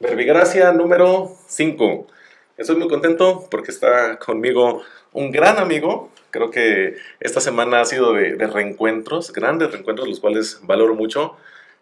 Verbigracia número 5. Estoy muy contento porque está conmigo un gran amigo. Creo que esta semana ha sido de, de reencuentros, grandes reencuentros, los cuales valoro mucho.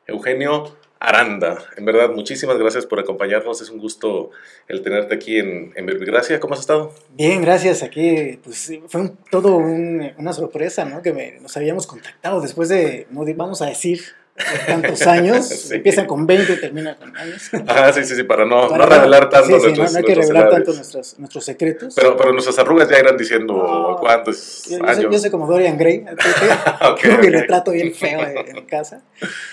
Eugenio Aranda. En verdad, muchísimas gracias por acompañarnos. Es un gusto el tenerte aquí en, en Verbigracia. ¿Cómo has estado? Bien, gracias. Aquí pues, fue un- todo un- una sorpresa, ¿no? Que me- nos habíamos contactado después de, no vamos a decir, de tantos años. Sí. Empiezan con 20 y terminan con años. Ajá, sí, sí, sí, para no, Para no revelar tanto sí, nuestros no, no hay que revelar tanto nuestros, nuestros secretos. Pero, pero nuestras arrugas ya irán diciendo No, cuántos yo, yo años. soy, yo soy como Dorian Gray. Ok, Tengo mi ok. retrato bien feo en, casa.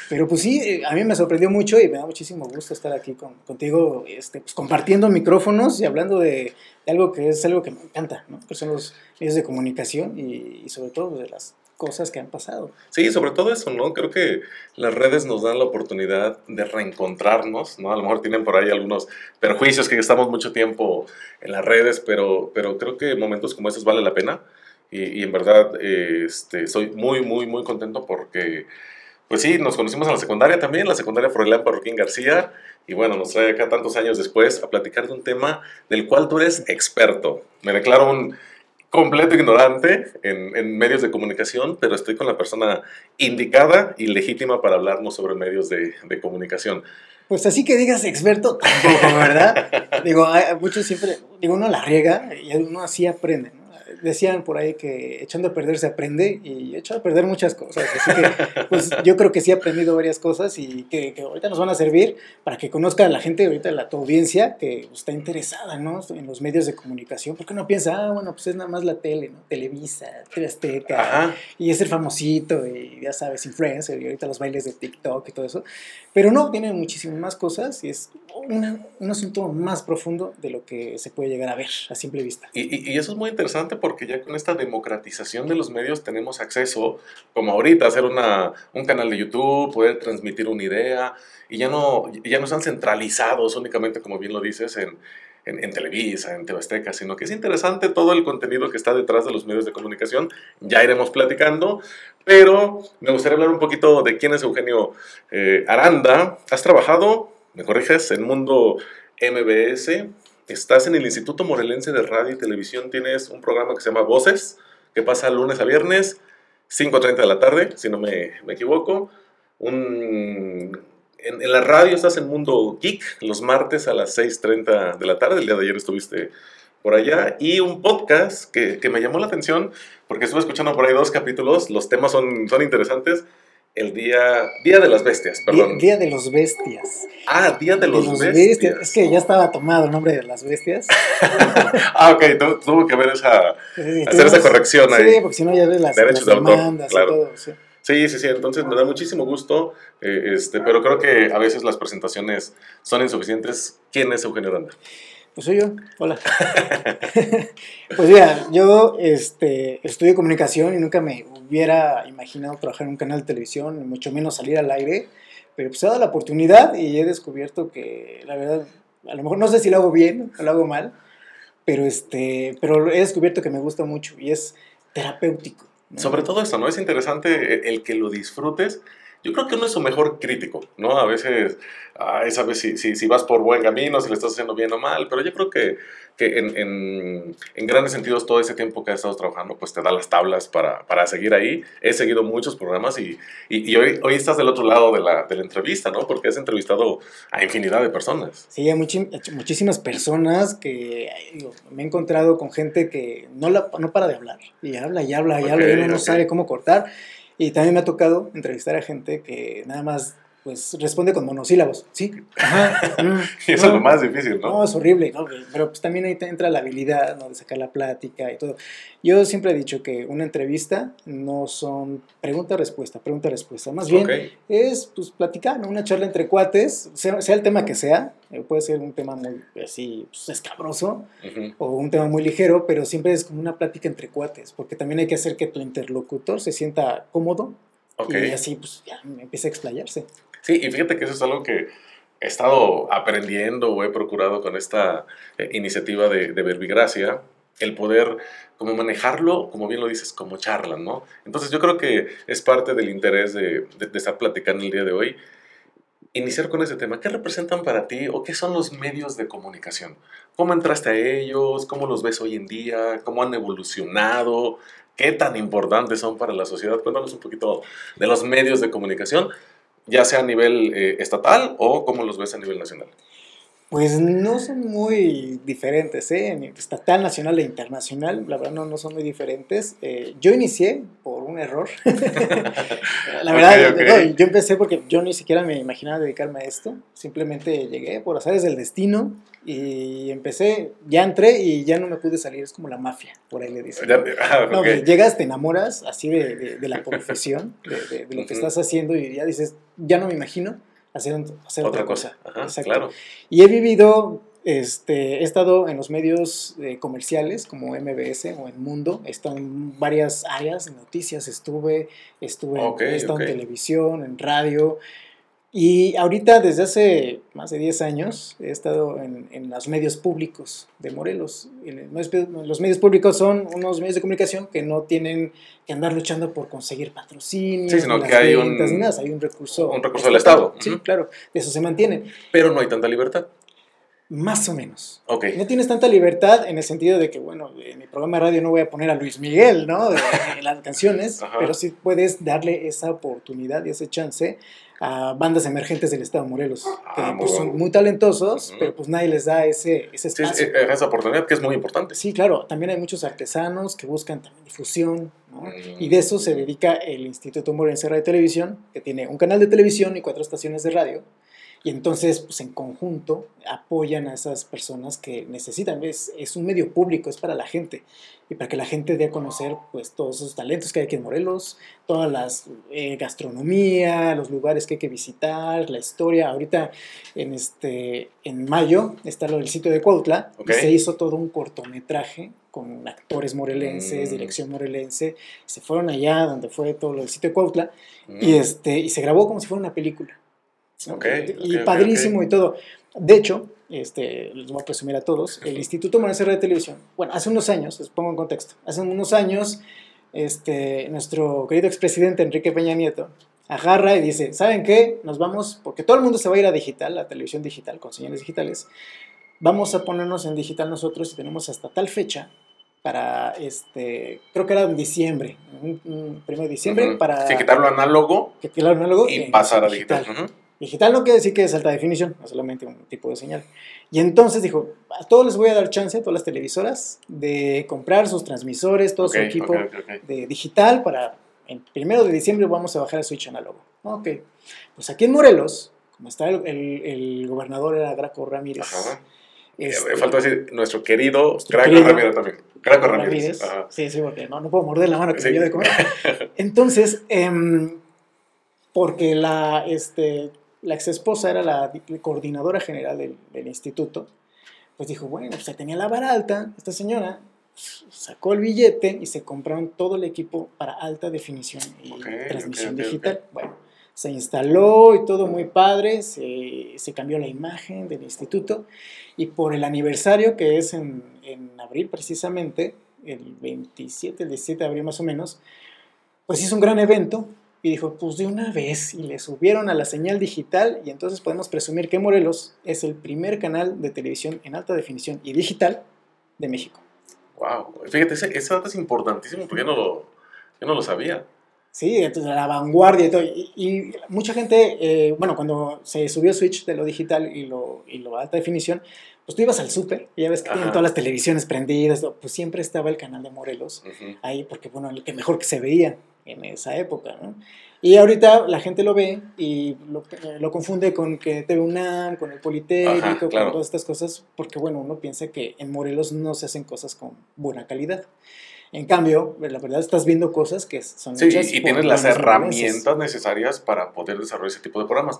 Pero pues sí, a mí me sorprendió mucho y me da muchísimo gusto estar aquí con- contigo, este, pues, compartiendo micrófonos y hablando de, de algo que es algo que me encanta, ¿no? que son los medios de comunicación y, y sobre todo de las cosas que han pasado. Sí, sobre todo eso, ¿no? Creo que las redes nos dan la oportunidad de reencontrarnos, ¿no? A lo mejor tienen por ahí algunos perjuicios que estamos mucho tiempo en las redes, pero, pero creo que momentos como estos vale la pena. Y, y en verdad este, estoy muy, muy, muy contento porque, pues sí, nos conocimos en la secundaria también, la secundaria Froilán Parroquín García, y bueno, nos trae acá tantos años después a platicar de un tema del cual tú eres experto. Me declaro un completo ignorante en, en medios de comunicación, pero estoy con la persona indicada y legítima para hablarnos sobre medios de, de comunicación. Pues así que digas experto tampoco, ¿verdad? digo, hay- muchos siempre, digo, uno la riega y uno así aprende. Decían por ahí que echando a perder se aprende y he echado a perder muchas cosas. Así que, pues yo creo que sí he aprendido varias cosas y que, que ahorita nos van a servir para que conozca a la gente, ahorita la tu audiencia que está interesada, ¿no? En los medios de comunicación. Porque uno piensa, ah, bueno, pues es nada más la tele, ¿no? Televisa, TV Azteca, Ajá. y es el famosito y ya sabes, influencer y ahorita los bailes de TikTok y todo eso. Pero no, tiene muchísimas más cosas y es una- un asunto más profundo de lo que se puede llegar a ver a simple vista. Y, y- y eso es muy interesante porque ya con esta democratización de los medios tenemos acceso, como ahorita, a hacer una, un canal de YouTube, poder transmitir una idea, y ya no, ya no están centralizados únicamente, como bien lo dices, en, en, en Televisa, en TV Azteca, sino que es interesante todo el contenido que está detrás de los medios de comunicación. Ya iremos platicando, pero me gustaría hablar un poquito de quién es Eugenio eh, Aranda. Has trabajado, me corriges, en Mundo MBS, estás en el Instituto Morelense de Radio y Televisión, tienes un programa que se llama Voces, que pasa lunes a viernes, 5.30 de la tarde, si no me, equivoco. En la radio estás en Mundo Geek, los martes a las 6.30 de la tarde, el día de ayer estuviste por allá, y un podcast que, que me llamó la atención, porque estuve escuchando por ahí dos capítulos, los temas son, son interesantes. El día, día de las bestias, Día, perdón. Día de los Bestias. Ah, Día de los, De bestias. Es que ya estaba tomado el nombre de las bestias. Ah, ok, tu- tuvo que ver esa... Sí, Hacer esa corrección sí, ahí. porque si no ya ves las, Derechos las de autor, demandas claro. y todo. sí. Sí, sí, sí, entonces me da muchísimo gusto, eh, este, pero creo que a veces las presentaciones son insuficientes. ¿Quién es Eugenio Aranda? Pues soy yo. Hola. pues mira, yo este, estudio comunicación y nunca me hubiera imaginado trabajar en un canal de televisión, mucho menos salir al aire. Pero pues he dado la oportunidad y he descubierto que, la verdad, a lo mejor no sé si lo hago bien o lo hago mal, pero, este, pero he descubierto que me gusta mucho y es terapéutico. ¿no? Sobre todo eso, ¿no? Es interesante el que lo disfrutes. Yo creo que uno es su mejor crítico, ¿no? A veces, ay, sabes si, si, si vas por buen camino, si le estás haciendo bien o mal, pero yo creo que, que en, en, en grandes sentidos todo ese tiempo que has estado trabajando, pues te da las tablas para, para seguir ahí. He seguido muchos programas y, y, y hoy, hoy estás del otro lado de la, de la entrevista, ¿no? Porque has entrevistado a infinidad de personas. Sí, hay muchi- muchísimas personas que digo, me he encontrado con gente que no, la, no para de hablar. Y habla y habla y Ok, habla y uno no ok. sabe cómo cortar. Y también me ha tocado entrevistar a gente que nada más pues responde con monosílabos. Sí, ajá, Y eso es lo más difícil, ¿no? No, es horrible, ¿no? pero pues también ahí te entra la habilidad ¿no? de sacar la plática y todo. Yo siempre he dicho que una entrevista no son pregunta-respuesta, pregunta-respuesta. Más bien Ok. es pues platicar, ¿no? una charla entre cuates, sea, sea el tema que sea, eh, puede ser un tema muy así pues, escabroso Ujú. o un tema muy ligero, pero siempre es como una plática entre cuates, porque también hay que hacer que tu interlocutor se sienta cómodo y así pues ya empieza a explayarse. Sí, y fíjate que eso es algo que he estado aprendiendo o he procurado con esta eh, iniciativa de, de Verbigracia, el poder como manejarlo, como bien lo dices, como charla, ¿no? Entonces yo creo que es parte del interés de, de- de estar platicando el día de hoy. iniciar con ese tema. ¿Qué representan para ti o qué son los medios de comunicación? ¿Cómo entraste a ellos? ¿Cómo los ves hoy en día? ¿Cómo han evolucionado? ¿Qué tan importantes son para la sociedad? Cuéntanos un poquito de los medios de comunicación, ya sea a nivel eh, estatal o cómo los ves a nivel nacional. Pues no son muy diferentes, ¿eh? Estatal, nacional e internacional, la verdad no, no son muy diferentes. Eh, yo inicié por un error. la verdad, yo empecé porque yo ni siquiera me imaginaba dedicarme a esto. Simplemente llegué por azares del destino y empecé, ya entré y ya no me pude salir. Es como la mafia, por ahí le dicen. Ah, no, llegas, te enamoras así de, de, la profesión, de, lo que estás haciendo y ya dices, ya no me imagino hacer, hacer otra, cosa. Claro. Y he vivido, este, he estado en los medios eh, comerciales como MBS o en Mundo, he estado en varias áreas, en noticias estuve, estuve he estado en televisión, en radio. Y ahorita, desde hace más de 10 años, he estado en, en los medios públicos de Morelos. los medios públicos son unos medios de comunicación que no tienen que andar luchando por conseguir patrocinios, sí, sino que hay un, hay un recurso. Un recurso del Estado. Sí, claro, eso se mantiene. Pero no hay tanta libertad. Más o menos. Okay. No tienes tanta libertad en el sentido de que, bueno, en mi programa de radio no voy a poner a Luis Miguel, ¿no? En las canciones, pero sí puedes darle esa oportunidad y ese chance a bandas emergentes del estado de Morelos, que ah, pues, son muy talentosos, pero pues nadie les da ese, ese espacio. Sí, esa oportunidad que es muy importante. Sí, claro, también hay muchos artesanos que buscan también difusión, ¿no? Mm. y de eso se dedica el Instituto Morelense de Radio y Televisión, que tiene un canal de televisión y cuatro estaciones de radio, y entonces, pues en conjunto, apoyan a esas personas que necesitan. Es, es un medio público, es para la gente. Y para que la gente dé a conocer pues, todos esos talentos que hay aquí en Morelos, todas las eh, gastronomía, los lugares que hay que visitar, la historia. Ahorita, en, este, en mayo, está lo del sitio de Cuautla. Y se hizo todo un cortometraje con actores morelenses, mm. dirección morelense. Se fueron allá donde fue todo lo del sitio de Cuautla. Y, mm. este, y se grabó como si fuera una película y padrísimo y todo. De hecho, este, les voy a presumir a todos, el Instituto Morelense de Televisión, bueno, hace unos años, les pongo en contexto, hace unos años, este, nuestro querido expresidente Enrique Peña Nieto agarra y dice, ¿saben qué? Nos vamos, porque todo el mundo se va a ir a digital, a televisión digital, con señales digitales, vamos a ponernos en digital nosotros y tenemos hasta tal fecha para, este, creo que era en diciembre, un, primero de diciembre, para... Sí, quitarlo análogo, quitarlo análogo y, pasar a digital. Digital no quiere decir que es alta definición, no solamente un tipo de señal. Y entonces dijo, a todos les voy a dar chance, a todas las televisoras, de comprar sus transmisores, todo su equipo de digital para, el primero de diciembre vamos a bajar el switch análogo. Ok, pues aquí en Morelos, como está el, el, gobernador era Graco Ramírez. Ajá. Este, falta decir nuestro querido Graco Ramírez también. Graco Ramírez. Sí, sí, porque no, no puedo morder la mano que me dio de comer. Entonces, eh, porque la, este, la ex esposa era la coordinadora general del, instituto, pues dijo, bueno, pues se tenía la vara alta, esta señora sacó el billete y se compraron todo el equipo para alta definición y transmisión digital. Bueno, se instaló y todo muy padre, se, se, cambió la imagen del instituto y por el aniversario que es en, en abril precisamente, el 27, el 17 de abril más o menos, pues hizo un gran evento y dijo, pues de una vez, y le subieron a la señal digital y entonces podemos presumir que Morelos es el primer canal de televisión en alta definición y digital de México. Wow, fíjate, ese, dato es importantísimo porque yo no lo, yo no lo sabía. Sí, entonces la vanguardia y todo. Y, mucha gente, eh, bueno, cuando se subió Switch de lo digital y lo, y lo alta definición, pues tú ibas al súper y ya ves que tienen todas las televisiones prendidas, pues siempre estaba el canal de Morelos ahí, porque bueno, el que mejor que se veía en esa época, ¿no? Y ahorita la gente lo ve y lo, lo confunde con que TV UNAM, con el Politécnico, con todas estas cosas, porque bueno, uno piensa que en Morelos no se hacen cosas con buena calidad. En cambio, la verdad estás viendo cosas que son sí, y tienes las herramientas necesarias para poder desarrollar ese tipo de programas.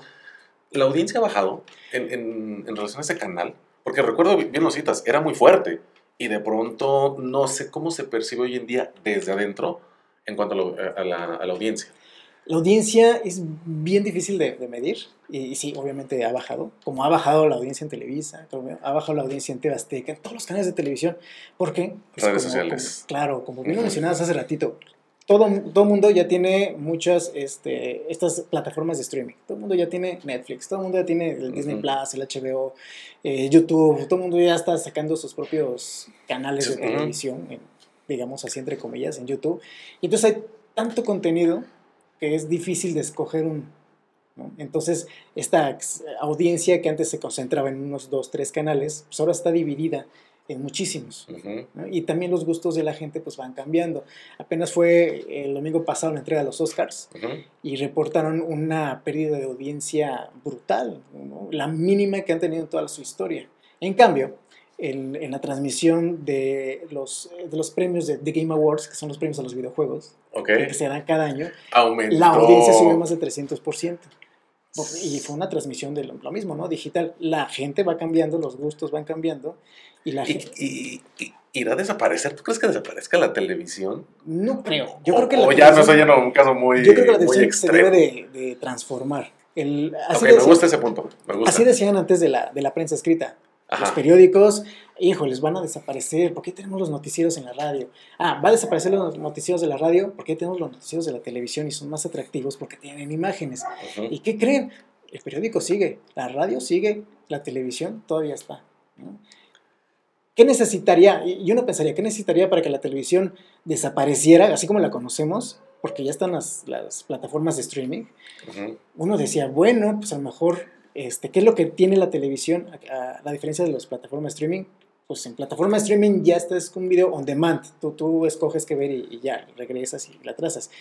La audiencia ha bajado en, en, en relación a ese canal, porque recuerdo bien lo citas, era muy fuerte y de pronto no sé cómo se percibe hoy en día desde adentro en cuanto a, la, audiencia? La audiencia es bien difícil de, medir y, sí, obviamente ha bajado, como ha bajado la audiencia en Televisa, ha bajado la audiencia en TV en todos los canales de televisión. ¿Por qué? Pues Redes sociales. claro, como bien lo mencionabas hace ratito, todo el mundo ya tiene muchas este, estas plataformas de streaming. Todo el mundo ya tiene Netflix, todo el mundo ya tiene el Disney Plus, el HBO, eh, YouTube, todo el mundo ya está sacando sus propios canales de televisión, digamos así entre comillas, en YouTube. Y entonces hay tanto contenido que es difícil de escoger un... Entonces, esta audiencia que antes se concentraba en unos dos, tres canales, pues ahora está dividida en muchísimos. Y también los gustos de la gente pues van cambiando. Apenas fue el domingo pasado la entrega de los Oscars y reportaron una pérdida de audiencia brutal, la mínima que han tenido en toda su historia. En cambio, en, en la transmisión de los, de los premios de The Game Awards, que son los premios a los videojuegos, que se dan cada año, la audiencia subió más de 300%. Y fue una transmisión de lo, mismo, ¿no? Digital. La gente va cambiando, los gustos van cambiando. Y, la y, irá a desaparecer. ¿Tú crees que desaparezca la televisión? No creo. Yo creo que o ya no soy en un caso muy. Yo creo que la televisión se debe de, transformar. El, así me gusta ese punto. Me gusta. Así decían antes de la, de la prensa escrita. Los periódicos, híjoles, van a desaparecer. ¿Por qué tenemos los noticieros en la radio? Ah, va a desaparecer los noticieros de la radio. ¿Por qué tenemos los noticieros de la televisión y son más atractivos? Porque tienen imágenes. ¿Y qué creen? El periódico sigue, la radio sigue, la televisión todavía está. ¿Qué necesitaría? Y uno pensaría, ¿qué necesitaría para que la televisión desapareciera, así como la conocemos? Porque ya están las, plataformas de streaming. Uno decía, bueno, pues a lo mejor este, ¿Qué es lo que tiene la televisión a, la diferencia de las plataformas de streaming? Pues en plataforma de streaming ya estás con un video on demand. Tú, tú escoges qué ver y, ya, regresas y la trazas.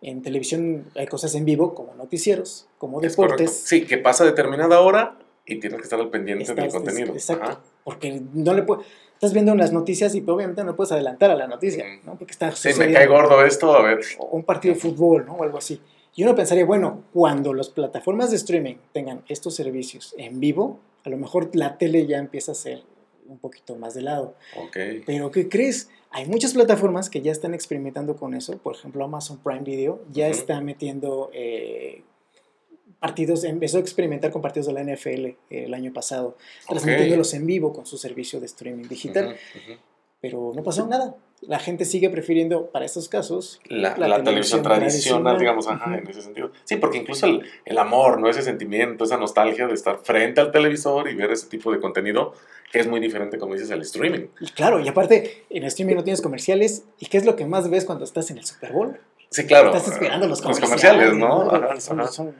En televisión hay cosas en vivo, como noticieros, como deportes. Sí, que pasa a determinada hora y tienes que estar al pendiente del contenido. Exacto. Porque no le puedes estás viendo unas noticias y obviamente no puedes adelantar a la noticia, ¿no? Porque está Sí, me cae gordo esto, a ver. O un partido de fútbol, ¿no? O algo así. Y uno pensaría, bueno, cuando las plataformas de streaming tengan estos servicios en vivo, a lo mejor la tele ya empieza a ser un poquito más de lado. Okay. Pero ¿qué crees? Hay muchas plataformas que ya están experimentando con eso. Por ejemplo, Amazon Prime Video ya está metiendo eh, partidos, empezó a experimentar con partidos de la NFL el año pasado, transmitiéndolos en vivo con su servicio de streaming digital. Pero no pasó nada la gente sigue prefiriendo, para estos casos, la, televisión, tradicional, digamos, ajá, en ese sentido. Sí, porque incluso el, el, amor, ¿no? Ese sentimiento, esa nostalgia de estar frente al televisor y ver ese tipo de contenido, que es muy diferente, como dices, al streaming. Y claro, y aparte, en el streaming no tienes comerciales, ¿y qué es lo que más ves cuando estás en el Super Bowl? Sí, claro. Estás esperando los comerciales. ¿no? son,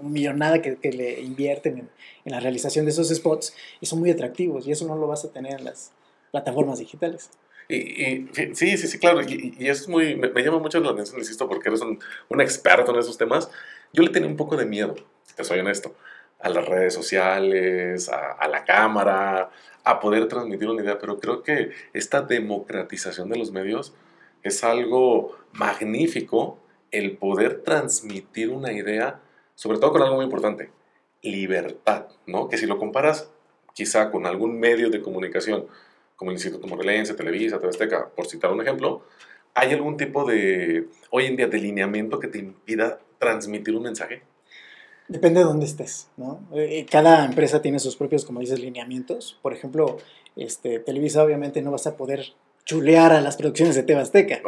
un millonada que, que le invierten en, en la realización de esos spots y son muy atractivos, y eso no lo vas a tener en las plataformas digitales. Y, sí, sí, sí, claro. Y, eso es muy. Me, llama mucho la atención, insisto, porque eres un, un, experto en esos temas. Yo le tenía un poco de miedo, te soy honesto, a las redes sociales, a, a la cámara, a poder transmitir una idea. Pero creo que esta democratización de los medios es algo magnífico, el poder transmitir una idea, sobre todo con algo muy importante, libertad, ¿no? Que si lo comparas quizá con algún medio de comunicación, como el Instituto Morelense, Televisa, TV por citar un ejemplo, ¿hay algún tipo de, hoy en día, de lineamiento que te impida transmitir un mensaje? Depende de dónde estés, ¿no? Eh, cada empresa tiene sus propios, como dices, lineamientos. Por ejemplo, este, Televisa obviamente no vas a poder chulear a las producciones de Tebasteca.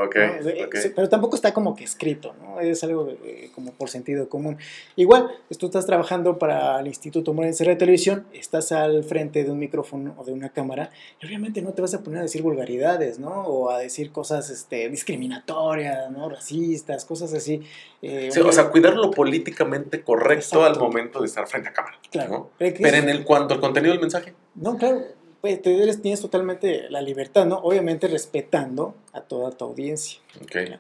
Pero tampoco está como que escrito, ¿no? Es algo como por sentido común. Igual, pues, tú estás trabajando para el Instituto Morense de Televisión, estás al frente de un micrófono o de una cámara, y obviamente no te vas a poner a decir vulgaridades, ¿no? O a decir cosas este, discriminatorias, ¿no? Racistas, cosas así. Eh, o sea, cuidar lo políticamente correcto al momento de estar frente a cámara. Claro. Pero en el cuanto al contenido del mensaje. No, claro pues, tienes totalmente la libertad, ¿no? Obviamente respetando a toda tu audiencia. Okay.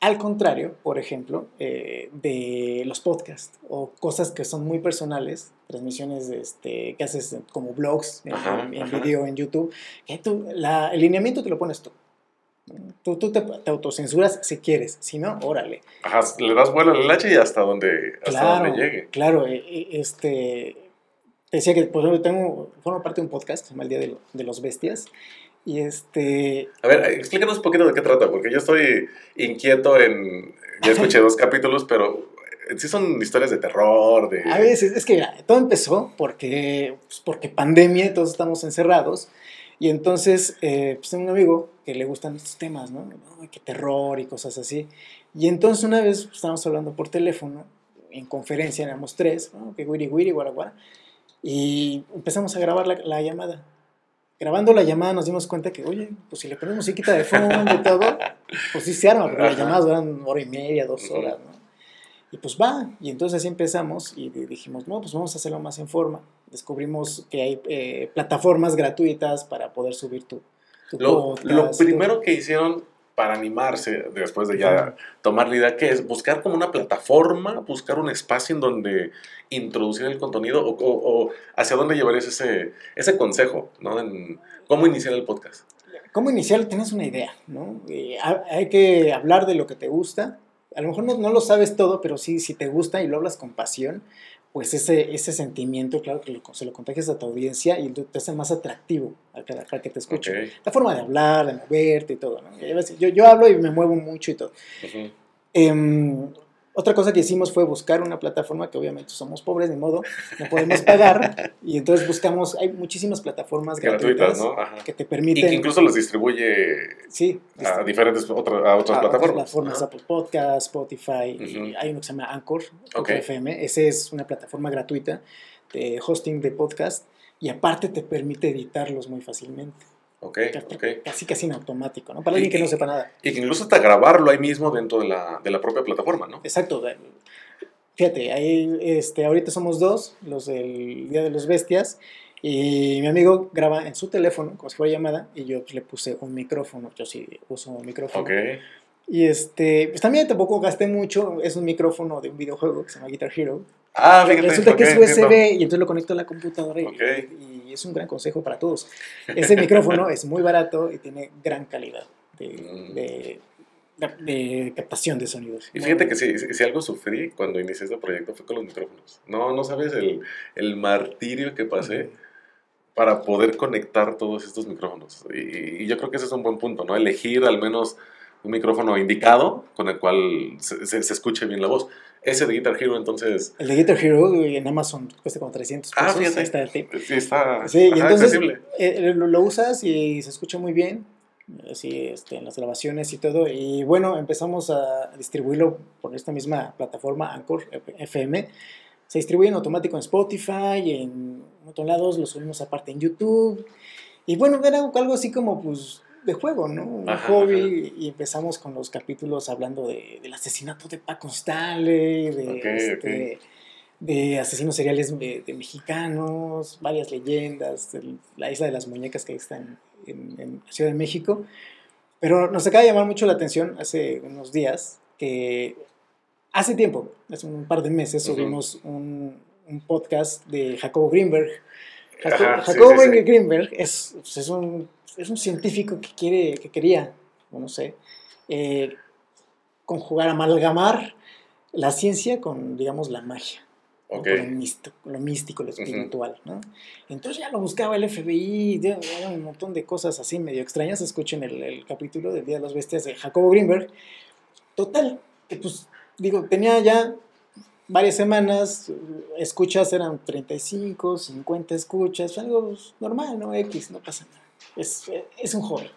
Al contrario, por ejemplo, eh, de los podcasts o cosas que son muy personales, transmisiones este, que haces como blogs en, video en YouTube, que tú, la, el lineamiento te lo pones tú. Tú, tú te, autocensuras si quieres, si no, órale. Ajá, le das vuelo al leche y hasta donde, hasta donde llegue. Claro, e, e, este, decía que, por ejemplo, tengo, formo parte de un podcast, se llama El Día de, los Bestias, y este... A ver, explícanos un poquito de qué trata, porque yo estoy inquieto en... Ya escuché dos capítulos, pero sí son historias de terror, de... A veces, es que todo empezó porque, pues, porque pandemia, todos estamos encerrados, Y entonces, eh, pues tengo un amigo que le gustan estos temas, ¿no? Ay, Que terror y cosas así. Y entonces una vez estábamos hablando por teléfono, en conferencia, éramos tres, ¿no? Que wiri wiri, guara guara. Y empezamos a grabar la, la llamada. Grabando la llamada nos dimos cuenta que, oye, pues si le ponemos musiquita de fondo y todo, pues sí se arma, porque las llamadas duran hora y media, dos horas, ¿no? Y pues va, y entonces así empezamos y di- dijimos, no, pues vamos a hacerlo más en forma. Descubrimos que hay eh, plataformas gratuitas para poder subir tu, tu Lo, podcast, lo primero que hicieron para animarse después de ya tomar la idea, que es buscar como una plataforma, buscar un espacio en donde introducir el contenido o, o- o hacia dónde llevarías ese, ese consejo, ¿no? En cómo iniciar el podcast. ¿Cómo iniciar? Tienes una idea, ¿no? Eh, ha- hay que hablar de lo que te gusta. A lo mejor no, no lo sabes todo, pero sí, si te gusta y lo hablas con pasión, pues ese, ese sentimiento, claro que lo- se lo contagias a tu audiencia y te hace más atractivo a que- para que te escuche. La forma de hablar, de moverte y todo, ¿no? Yo, yo hablo y me muevo mucho y todo. Otra cosa que hicimos fue buscar una plataforma que obviamente somos pobres, de modo, no podemos pagar. y entonces buscamos, hay muchísimas plataformas gratuitas, Gratuitas, ¿no? Ajá. que te Y permiten... que incluso los distribuye sí, a diferentes otra- a otras a otras plataformas. plataformas, Ajá. Apple Podcast, Spotify, y hay uno que se llama Anchor, Ok. Anchor FM. Ese es una plataforma gratuita de hosting de podcast y aparte te permite editarlos muy fácilmente. Ok, ok. Casi casi en automático, ¿no? Para Y- alguien que no y- sepa nada. Y que incluso hasta grabarlo ahí mismo dentro de la, de la propia plataforma, ¿no? Exacto. Fíjate, ahí, este, ahorita somos dos, los del Día de los Bestias, y mi amigo graba en su teléfono, como si fuera llamada, y yo pues, le puse un micrófono, yo sí uso un micrófono. Ok. Y este, pues también tampoco gasté mucho, es un micrófono de un videojuego que se llama Guitar Hero. Ah, fíjate. Resulta que es USB entiendo. y entonces lo conecto a la computadora y, Ok. Y es un gran consejo para todos. Ese micrófono es muy barato y tiene gran calidad de, Mm. de- de captación de sonidos. Y fíjate que si, si- si algo sufrí cuando inicié este proyecto fue con los micrófonos. No, no sabes el, el martirio que pasé para poder conectar todos estos micrófonos. Y, y yo creo que ese es un buen punto, ¿no? Elegir al menos un micrófono indicado con el cual se, se- se escuche bien la voz. Ese de Guitar Hero, entonces, El de Guitar Hero en Amazon cuesta como 300 pesos. Ah, fíjate. ahí está el tip. sí está Sí, y ajá, entonces accesible. eh, lo, lo usas y se escucha muy bien, así este, en las grabaciones y todo. Y bueno, empezamos a distribuirlo por esta misma plataforma, Anchor FM. Se distribuye en automático en Spotify, en otros lados lo subimos aparte en YouTube. Y bueno, era algo así como pues de juego, ¿no? Un Ajá, hobby. Y empezamos con los capítulos hablando de, del asesinato de Paco Stanley, de, este, de asesinos seriales de, de mexicanos, varias leyendas, el- la isla de las muñecas que está en, en- en Ciudad de México. Pero nos acaba de llamar mucho la atención hace unos días que hace tiempo, hace un par de meses, subimos un, un podcast de Jacobo Greenberg. Ajá, sí, sí. Greenberg es, pues, es, un, es un científico que, quiere, que quería, no sé, eh, conjugar, amalgamar la ciencia con, digamos, la magia. ¿no? Ok. Con lo místico, lo, místico, lo espiritual, ¿no? Entonces ya lo buscaba el FBI, ya- ya un montón de cosas así medio extrañas. Escuchen el, el capítulo del Día de las Bestias de Jacobo Greenberg. Total, que pues, digo, tenía ya varias semanas, escuchas eran 35, 50 escuchas, algo normal, ¿no? X, no pasa nada. Es, es un hobby.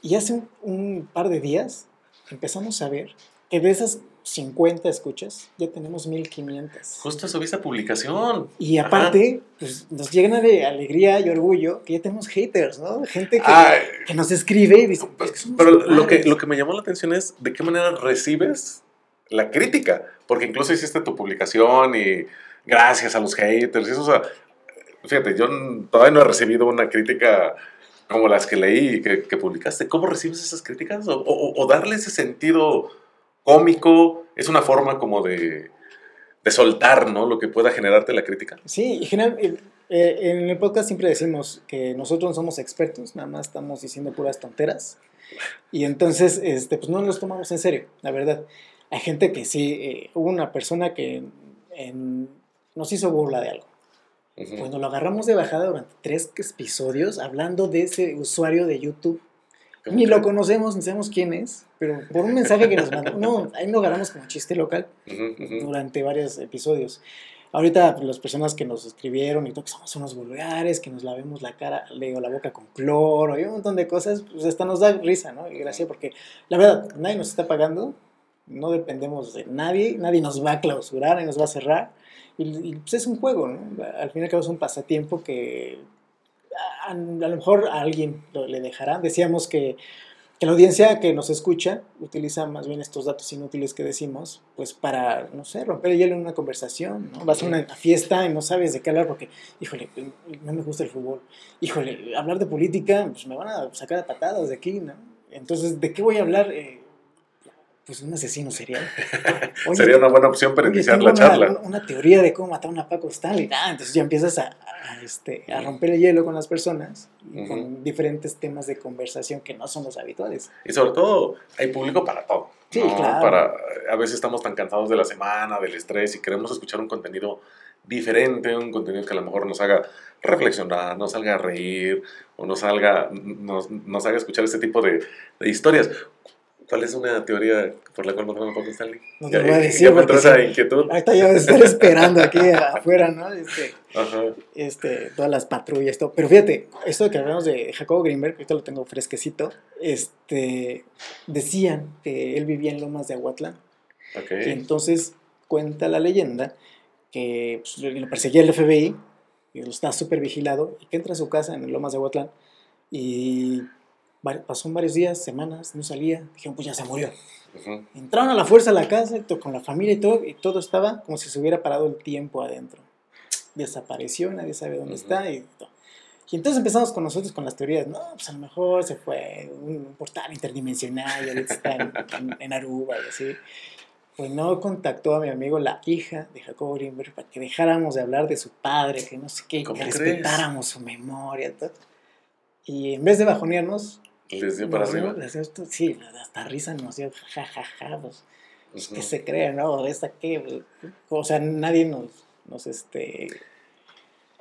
Y hace un, un par de días empezamos a ver que de esas 50 escuchas ya tenemos 1500. Justo subí esa publicación. Y aparte, pues nos llena de alegría y orgullo que ya tenemos haters, ¿no? Gente que, que nos escribe y dice, "Es que somos Pero lo que, padres". lo que me llamó la atención es de qué manera recibes la crítica. Porque incluso hiciste tu publicación y gracias a los haters. y eso, o sea, fíjate, yo todavía no he recibido una crítica como las que leí y que, publicaste. ¿Cómo recibes esas críticas? O, darle ese sentido cómico es una forma como de, de soltar, ¿no? Lo que pueda generarte la crítica. Sí, general, eh, eh, en el podcast siempre decimos que nosotros no somos expertos, nada más estamos diciendo puras tonteras. Y entonces, este, pues no nos tomamos en serio, la verdad. Hay gente que sí, eh, hubo una persona que en- nos hizo burla de algo. Cuando lo agarramos de bajada durante tres episodios hablando de ese usuario de YouTube, ni que- lo conocemos, ni sabemos quién es, pero por un mensaje que nos mandó, no, ahí lo agarramos como chiste local durante varios episodios. Ahorita pues, las personas que nos escribieron y todo, que somos unos vulgares, que nos lavemos la cara, leo la boca con cloro y un montón de cosas, pues hasta nos da risa, ¿no? Y gracia porque la verdad, nadie nos está pagando, no dependemos de nadie, nadie nos va a clausurar, nadie nos va a cerrar. Y, pues es un juego, ¿no? Al fin y es un pasatiempo que a, lo mejor a alguien lo, le dejará. Decíamos que que la audiencia que nos escucha utiliza más bien estos datos inútiles que decimos, pues para, no sé, romper el hielo en una conversación, ¿no? Vas a una fiesta y no sabes de qué hablar porque, híjole, no me gusta el fútbol, híjole, hablar de política, pues me van a sacar patadas de aquí, ¿no? Entonces, ¿de qué voy a hablar? Eh, pues un asesino serial. Sería una buena opción para iniciar la una, charla. Una teoría de cómo matar a una Paco Stanley. Ah, entonces ya empiezas a, a, este, a romper el hielo con las personas y uh -huh. con diferentes temas de conversación que no son los habituales. Y sobre todo, hay público para todo. Sí, ¿no? claro. Para, a veces estamos tan cansados de la semana, del estrés y queremos escuchar un contenido diferente, un contenido que a lo mejor nos haga reflexionar, nos salga a reír o nos, salga, nos, nos haga escuchar este tipo de, de historias. ¿Cuál es una teoría por la cual mataron a Paco Stanley? No te voy a decir. Ya esa inquietud. Ahorita yo voy a estar esperando aquí afuera, ¿no? Este, Ajá. este, todas las patrullas, todo. Pero fíjate, esto que hablamos de Jacobo Greenberg, ahorita lo tengo fresquecito, este, decían que él vivía en Lomas de Aguatlán. Okay. Y entonces cuenta la leyenda que pues, lo perseguía el FBI, y lo estaba súper vigilado, y que entra a su casa en Lomas de Aguatlán y pasó varios días, semanas, no salía. Dijeron, pues ya se murió. Uh -huh. Entraron a la fuerza a la casa, con la familia y todo, y todo estaba como si se hubiera parado el tiempo adentro. Desapareció, nadie sabe dónde uh -huh. está. Y, todo. y entonces empezamos con nosotros con las teorías. No, pues a lo mejor se fue un portal interdimensional y está en, en, Aruba y así. Pues no contactó a mi amigo la hija de Jacobo Greenberg para que dejáramos de hablar de su padre, que no sé qué, que respetáramos su memoria. Todo. Y en vez de bajonearnos, les dio para arriba. Sí, hasta risa nos dio, jajaja, ja, ja, pues, uh -huh. que se crea, ¿no? ¿Esta qué? O sea, nadie nos, nos, este...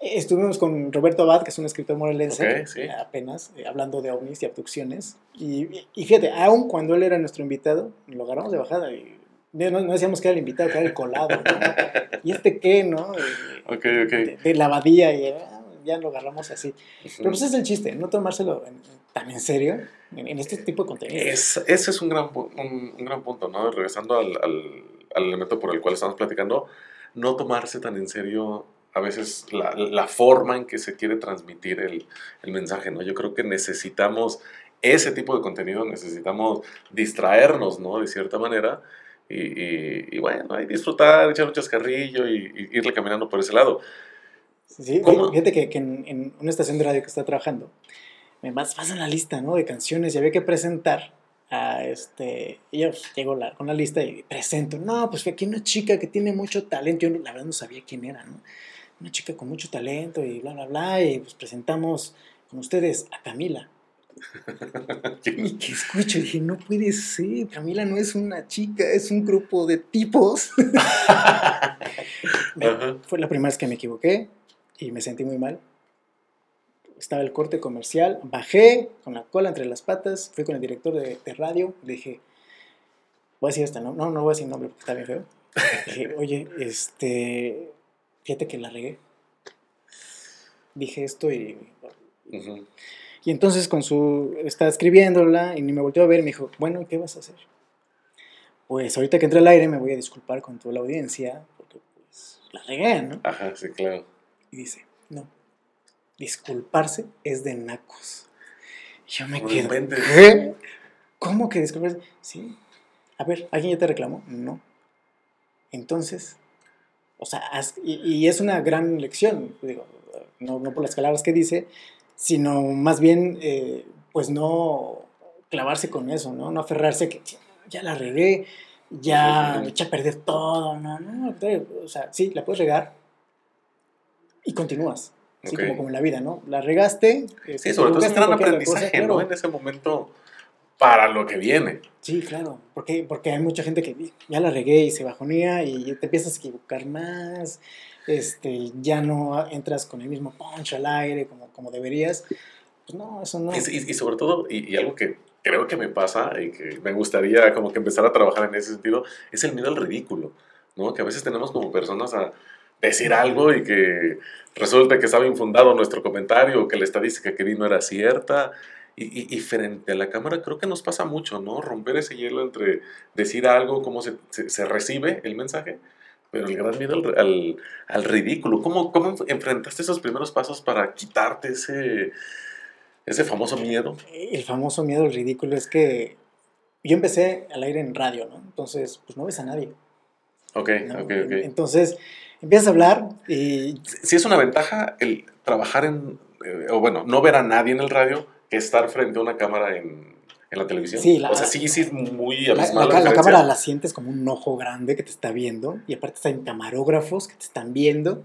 Estuvimos con Roberto Abad, que es un escritor morelense, okay, sí. apenas, eh, hablando de ovnis y abducciones. Y, y, fíjate, aun cuando él era nuestro invitado, lo agarramos de bajada y no, no decíamos que era el invitado, que era el colado, ¿no? ¿Y este qué, no? Ok, ok. De, de la abadía y ya lo agarramos así. Pero pues es el chiste, no tomárselo en, tan en serio en, en, este tipo de contenido. Es, ese es un gran, un, un gran punto, ¿no? Regresando al, al, al, elemento por el cual estamos platicando, no tomarse tan en serio a veces la, la forma en que se quiere transmitir el, el mensaje, ¿no? Yo creo que necesitamos ese tipo de contenido, necesitamos distraernos, ¿no? De cierta manera. Y, y, y bueno, ahí disfrutar, echar un chascarrillo y, y irle caminando por ese lado. Sí, ¿Cómo? fíjate que, que en, en, una estación de radio que está trabajando, me pasan la lista, ¿no? De canciones y había que presentar a este... Y yo llego la, con la lista y presento. No, pues aquí una chica que tiene mucho talento. Yo la verdad no sabía quién era, ¿no? Una chica con mucho talento y bla, bla, bla. Y pues presentamos con ustedes a Camila. y que escucho, dije, no puede ser, Camila no es una chica, es un grupo de tipos. me, fue la primera vez que me equivoqué y me sentí muy mal. Estaba el corte comercial, bajé con la cola entre las patas, fui con el director de, de radio, le dije, voy a decir esta, no, no, no voy a decir nombre porque está bien feo. dije, oye, este, fíjate que la regué. Dije esto y... Uh -huh. Y entonces con su, estaba escribiéndola y ni me volteó a ver y me dijo, bueno, ¿y qué vas a hacer? Pues ahorita que entre al aire me voy a disculpar con toda la audiencia porque pues la regué, ¿no? Ajá, sí, claro. Y dice, no, disculparse es de nacos. Yo me quedo, ¿qué? ¿Cómo que disculparse? Sí. A ver, ¿alguien ya te reclamó? No. Entonces, o sea, y, y es una gran lección, digo, no, no por las palabras que dice, sino más bien, eh, pues no clavarse con eso, ¿no? No aferrarse que ya la regué, ya me eché a perder todo, no, no, o sea, sí, la puedes regar y continúas, así okay. como, como en la vida, ¿no? La regaste. Eh, sí, sobre todo es un gran aprendizaje, cosa, claro. ¿no? En ese momento para lo que viene. Sí, claro, porque, porque hay mucha gente que ya la regué y se bajonea y te empiezas a equivocar más, este, ya no entras con el mismo punch al aire como, como deberías. Pues no, eso no. Y, y, y sobre todo, y, y, algo que creo que me pasa y que me gustaría como que empezar a trabajar en ese sentido, es el miedo al ridículo, ¿no? Que a veces tenemos como personas a, decir algo y que resulta que estaba infundado nuestro comentario que la estadística que di no era cierta. Y, y, frente a la cámara creo que nos pasa mucho, ¿no? Romper ese hielo entre decir algo, cómo se, se, recibe el mensaje, pero el gran miedo al, al, ridículo. ¿Cómo, ¿Cómo enfrentaste esos primeros pasos para quitarte ese, ese famoso miedo? El famoso miedo al ridículo es que yo empecé al aire en radio, ¿no? Entonces, pues no ves a nadie. Ok, ok, ok. Entonces, empiezas a hablar y... Sí es una ventaja el trabajar en, eh, o bueno, no ver a nadie en el radio que estar frente a una cámara en, en la televisión. Sí, la, o sea, sí, sí es muy abismal. La, la, la, cámara la sientes como un ojo grande que te está viendo y aparte están camarógrafos que te están viendo.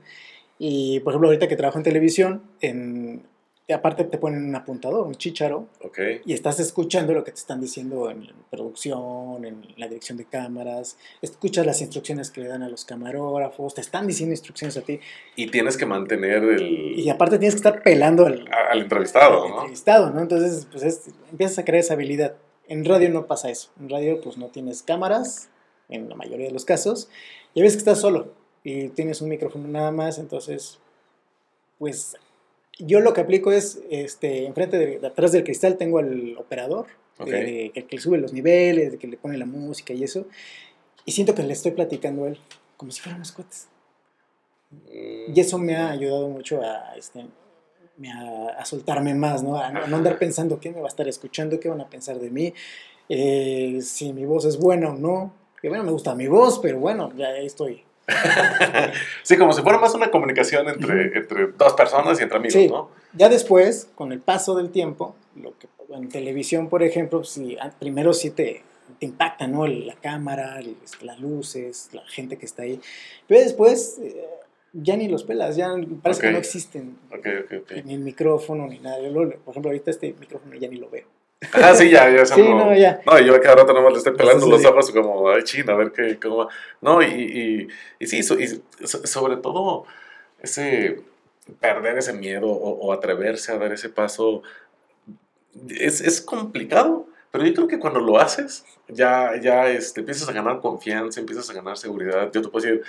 Y, por ejemplo, ahorita que trabajo en televisión, en, aparte te ponen un apuntador, un chicharo, okay. y estás escuchando lo que te están diciendo en producción, en la dirección de cámaras, escuchas las instrucciones que le dan a los camarógrafos, te están diciendo instrucciones a ti. Y tienes que mantener el... Y aparte tienes que estar pelando al, al entrevistado, al ¿no? entrevistado, ¿no? Entonces, pues es, empiezas a crear esa habilidad. En radio no pasa eso. En radio, pues no tienes cámaras, en la mayoría de los casos, y a veces que estás solo y tienes un micrófono nada más, entonces, pues yo lo que aplico es, este, enfrente de, atrás del cristal tengo al operador, okay. que, que le sube los niveles, que le pone la música y eso, y siento que le estoy platicando a él, como si fuéramos cuates. Mm. Y eso me ha ayudado mucho a, este, a, a soltarme más, ¿no? A, a, no andar pensando quién me va a estar escuchando, qué van a pensar de mí, eh, si mi voz es buena o no. Que bueno, me gusta mi voz, pero bueno, ya estoy. sí, como si fuera más una comunicación entre, entre dos personas y entre amigos, sí. ¿no? Ya después, con el paso del tiempo, lo que en televisión, por ejemplo, si, primero sí te, te impacta, ¿no? La cámara, las luces, la gente que está ahí. Pero después eh, ya ni los pelas, ya parece okay. que no existen. Okay, okay, ni el micrófono, ni nada. Yo, por ejemplo, ahorita este micrófono ya ni lo veo. Ah, sí, ya, ya. Sí, no, ya. No, yo cada rato nomás le estoy pelando sí, los ojos como, ay, china, a ver qué, cómo va. No, y, y, y sí, so, y sobre todo ese perder ese miedo o, o, atreverse a dar ese paso es, es complicado, pero yo creo que cuando lo haces, ya, ya este, empiezas a ganar confianza, empiezas a ganar seguridad. Yo te puedo decir,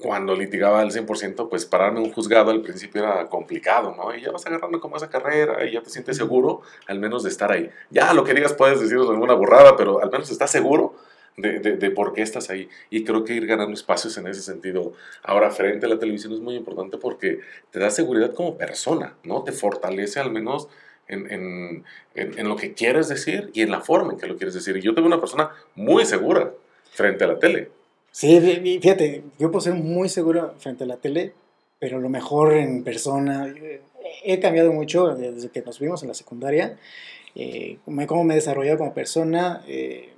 cuando litigaba al 100%, pues pararme un juzgado al principio era complicado, ¿no? Y ya vas agarrando como esa carrera y ya te sientes seguro, al menos de estar ahí. Ya lo que digas puedes decir alguna burrada, pero al menos estás seguro de, de, de, por qué estás ahí. Y creo que ir ganando espacios en ese sentido. Ahora, frente a la televisión es muy importante porque te da seguridad como persona, ¿no? Te fortalece al menos en, en, en, en lo que quieres decir y en la forma en que lo quieres decir. Y yo tengo una persona muy segura frente a la tele. Sí, fíjate, yo puedo ser muy seguro frente a la tele, pero lo mejor en persona. He cambiado mucho desde que nos vimos en la secundaria, eh, cómo me he desarrollado como persona. Eh,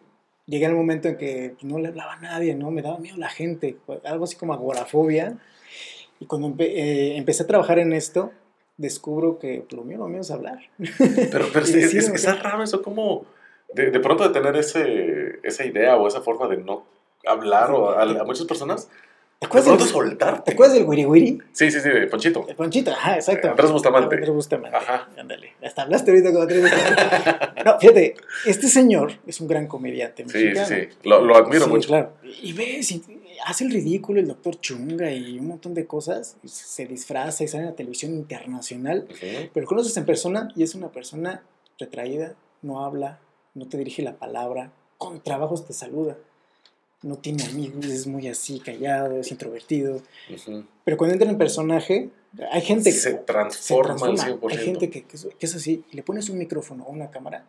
llegué al momento en que no le hablaba a nadie, ¿no? Me daba miedo la gente, algo así como agorafobia. Y cuando empe eh, empecé a trabajar en esto, descubro que lo mío, lo mío es hablar. Pero, pero es, es, es, es, raro eso, como de, de pronto de tener ese, esa idea o esa forma de no hablar o a, a muchas personas. ¿Te acuerdas, del, soltarte. ¿Te acuerdas del Wiri Wiri? Sí, sí, sí, de Ponchito. El Ponchito, ajá, exacto. Andrés Bustamante. Andrés Bustamante. Ajá. Ándale. Hasta hablaste ahorita con Andrés Bustamante. no, fíjate, este señor es un gran comediante mexicano. Sí, sí, sí. Lo, lo admiro sí, mucho. claro. Y ves, y hace el ridículo el doctor Chunga y un montón de cosas. Se disfraza y sale en la televisión internacional. Uh -huh. Pero conoces en persona y es una persona retraída, no habla, no te dirige la palabra, con trabajos te saluda no tiene amigos, es muy así, callado, es introvertido. Uh -huh. Pero cuando entra en personaje, hay gente se transforma, se transforma. Hay gente que, que, es así, y le pones un micrófono o una cámara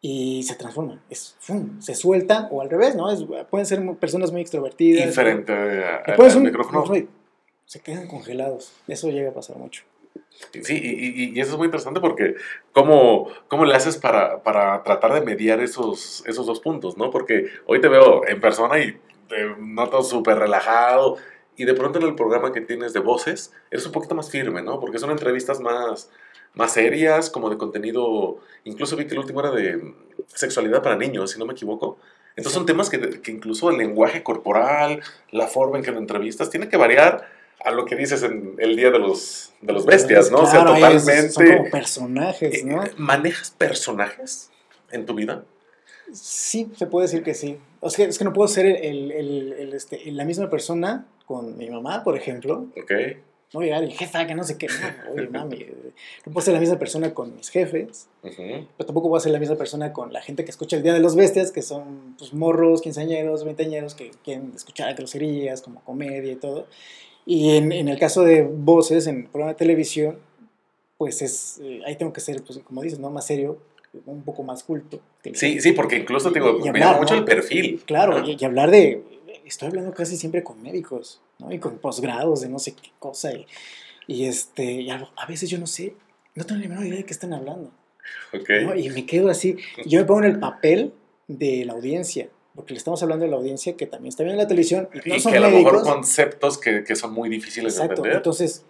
y se transforma, es, ¡fum! se suelta, o al revés, ¿no? Es, pueden ser personas muy extrovertidas. Diferente a, a, al micrófono. Se quedan congelados, eso llega a pasar mucho. Sí, y, y, eso es muy interesante porque ¿cómo, cómo le haces para, para, tratar de mediar esos, esos dos puntos? ¿no? Porque hoy te veo en persona y te noto súper relajado y de pronto en el programa que tienes de voces eres un poquito más firme, ¿no? Porque son entrevistas más, más serias, como de contenido, incluso vi que el último era de sexualidad para niños, si no me equivoco. Entonces son temas que, que incluso el lenguaje corporal, la forma en que lo entrevistas, tiene que variar a lo que dices en el Día de los, de los Bestias, ¿no? Claro, o sea, totalmente... Son como personajes, ¿no? Eh, ¿Manejas personajes en tu vida? Sí, se puede decir que sí. O sea, es que no puedo ser el, el, el, este, la misma persona con mi mamá, por ejemplo. Ok. No llegar y jefa, que no sé qué. No, oye, mami. No puedo ser la misma persona con mis jefes, Ujú. pero tampoco voy a ser la misma persona con la gente que escucha el Día de los Bestias, que son pues, morros, quinceañeros, veinteañeros, que quieren escuchar groserías, como comedia y todo. Y en, en el caso de voces, en programa de televisión, pues es, eh, ahí tengo que ser, pues, como dices, ¿no? Más serio, un poco más culto. Sí, sí, porque incluso te digo, me llama mucho ¿no? el perfil. Claro, Ajá. y, y hablar de. Estoy hablando casi siempre con médicos, ¿no? Y con posgrados de no sé qué cosa. Y, y este, y a, a veces yo no sé, no tengo ni la menor idea de qué están hablando. Ok. ¿no? Y me quedo así. Yo me pongo en el papel de la audiencia, porque le estamos hablando de la audiencia que también está viendo la televisión y no y son que a lo médicos. mejor conceptos que, que son muy difíciles de Exacto. entender. Entonces,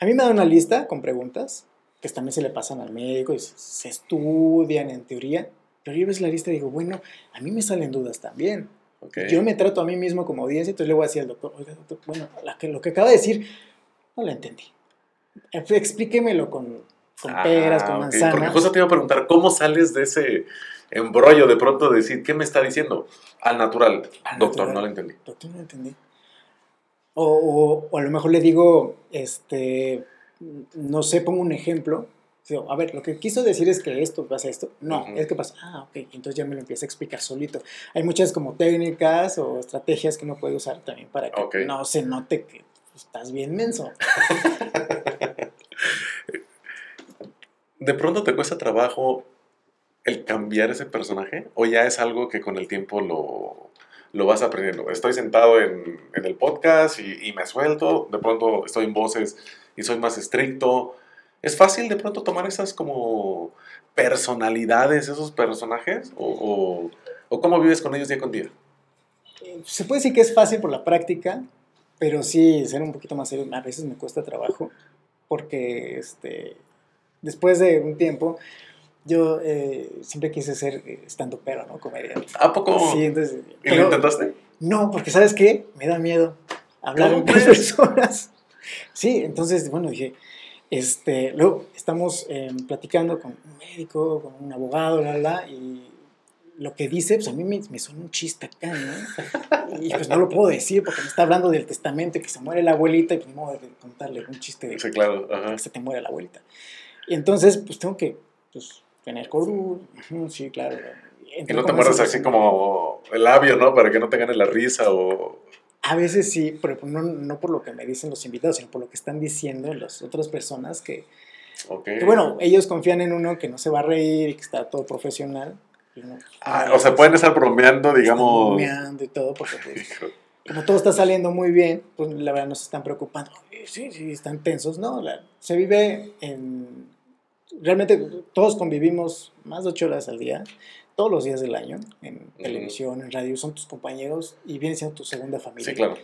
a mí me da una lista con preguntas que también se le pasan al médico y se, estudian en teoría. Pero yo ves la lista y digo, bueno, a mí me salen dudas también. Ok. Yo me trato a mí mismo como audiencia, entonces le voy a decir al doctor, oiga, doctor, bueno, la que, lo que acaba de decir, no lo entendí. Eh, Explíquemelo con, con Ah, peras, con manzanas. Porque justo te iba a preguntar, ¿cómo sales de ese embrollo de pronto de decir, ¿qué me está diciendo? Al natural. Al Doctor, natural. no lo entendí. Doctor, no entendí. O, o- o a lo mejor le digo, este, no sé, pongo un ejemplo. Digo, A ver, lo que quiso decir es que esto pasa esto. No, es que pasa. Ah, ok. Entonces ya me lo empieza a explicar solito. Hay muchas como técnicas o estrategias que uno puede usar también para que no se note que estás bien menso. ¿De pronto te cuesta trabajo el cambiar ese personaje? ¿O ya es algo que con el tiempo lo, lo vas aprendiendo? Estoy sentado en, en el podcast y, y me suelto, de pronto estoy en voces y soy más estricto. ¿Es fácil de pronto tomar esas como personalidades, esos personajes? ¿O, o, cómo vives con ellos día con día? Se puede decir que es fácil por la práctica, pero sí, ser un poquito más serio a veces me cuesta trabajo, porque este, después de un tiempo, yo eh, siempre quise ser estando pero, ¿no? Comediante. ¿A poco? Sí, entonces... ¿Y lo intentaste? No, porque ¿sabes qué? Me da miedo hablar ¿Cómo con crees? personas. Sí, entonces, bueno, dije, este, luego estamos eh, platicando con un médico, con un abogado, la, la, y lo que dice, pues a mí me, me suena un chiste acá, ¿no? Y pues no lo puedo decir porque me está hablando del testamento que se muere la abuelita y pues modo de contarle un chiste de Sí, claro. Ajá. que se te muere la abuelita. Y entonces, pues tengo que, pues, tener cordura, sí, claro. Y Entrar no te mueras así como el labio, ¿no? Para que no te gane la risa o... A veces sí, pero no, no por lo que me dicen los invitados, sino por lo que están diciendo las otras personas que, Ok. que, bueno, ellos confían en uno que no se va a reír y que está todo profesional. Ah, no, o sea, pueden estar bromeando, digamos... bromeando y todo, porque pues, como todo está saliendo muy bien, pues la verdad no se están preocupando. "Oye, Sí, sí, están tensos, ¿no? La- se vive en... Realmente todos convivimos más de ocho horas al día, todos los días del año, en televisión, en radio, son tus compañeros y viene siendo tu segunda familia. Sí, claro.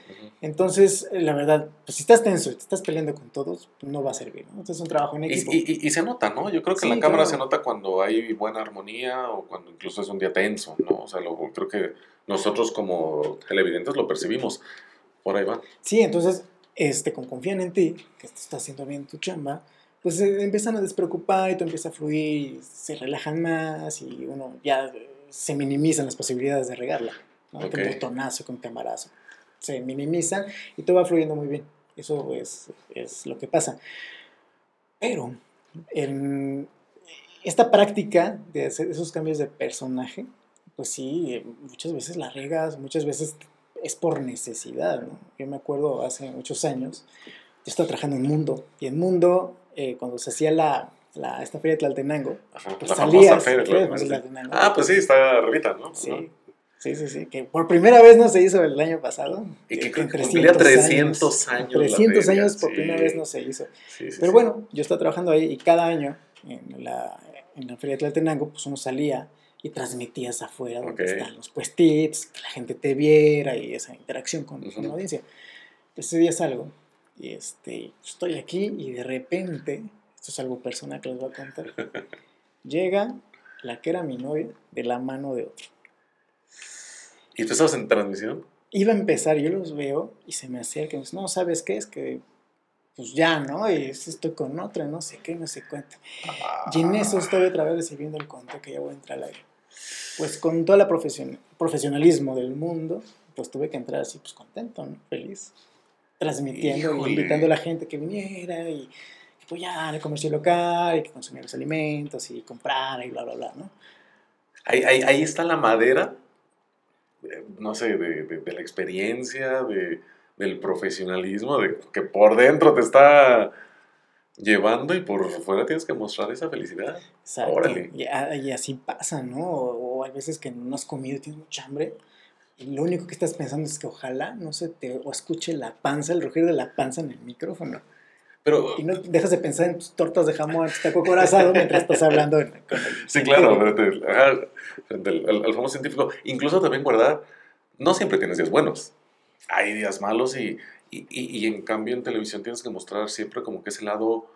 Entonces, eh, la verdad, pues si estás tenso y te estás peleando con todos, no va a servir, ¿no? Entonces es un trabajo en Y, equipo. y- y- y se nota, ¿no? Yo creo que en la cámara claro. se nota cuando hay buena armonía o cuando incluso es un día tenso, ¿no? O sea, lo, creo que nosotros como televidentes lo percibimos. Por ahí va. Sí, entonces, este, como confían en ti, que estás haciendo bien tu chamba, pues se empiezan a despreocupar y tú empiezas a fluir, y se relajan más y uno ya eh, se minimizan las posibilidades de regarla, ¿no? Ok. Con botonazo, con camarazo. Se minimizan y todo va fluyendo muy bien. Eso es, es lo que pasa. Pero, en esta práctica de hacer esos cambios de personaje, pues sí, eh, muchas veces la regas, muchas veces es por necesidad, ¿no? Yo me acuerdo hace muchos años, yo estaba trabajando en Mundo, y en Mundo, eh, cuando se hacía la, la- esta feria de Tlaltenango, Ajá, pues la salías, feria, de. Tlaltenango. Ah, pues sí, está arribita, ¿no? Sí, Ajá. sí, sí, sí, que por primera vez no se hizo el año pasado. Y que creo que cumplía 300 años la 300 feria, años por sí. primera vez no se hizo. Sí, sí, Pero bueno, yo estaba trabajando ahí y cada año en la, en la Feria de Tlaltenango, pues uno salía y transmitías afuera donde Ok. están los puestitos, que la gente te viera y esa interacción con, con Ujú. la audiencia. Ese día salgo y este, estoy aquí y de repente, esto es algo personal que les voy a contar, llega la que era mi novia de la mano de otro. ¿Y tú estabas en transmisión? Iba a empezar, yo los veo y se me acerca y me dice, no, ¿sabes qué? Es que pues ya, ¿no? Y es- estoy con otra, no sé qué, no sé cuánto. Y en eso estoy otra vez recibiendo el conto que ya voy a entrar al aire. Pues con todo el profesionalismo del mundo, pues tuve que entrar así, pues contento, ¿no? Feliz. Transmitiendo, y invitando a la gente que viniera y que apoyara el comercio local y que consumiera los alimentos y comprara y bla, bla, bla, ¿no? Ahí, ahí, ahí está la madera, eh, no sé, de, de, de la experiencia, de, del profesionalismo, de que por dentro te está llevando y por fuera tienes que mostrar esa felicidad. Exacto. Órale. Y, a- y así pasa, ¿no? O, o hay veces que no has comido y tienes mucha hambre y lo único que estás pensando es que ojalá no se te o escuche la panza, el rugir de la panza en el micrófono. Pero, Y no dejas de pensar en tus tortas de jamón, tu taco corazado mientras estás hablando en- con el sí, claro, frente, al- ajá, frente al, al- al famoso científico. Incluso también guardar, no siempre tienes días buenos. Hay días malos y, y, y- y en cambio en televisión tienes que mostrar siempre como que ese lado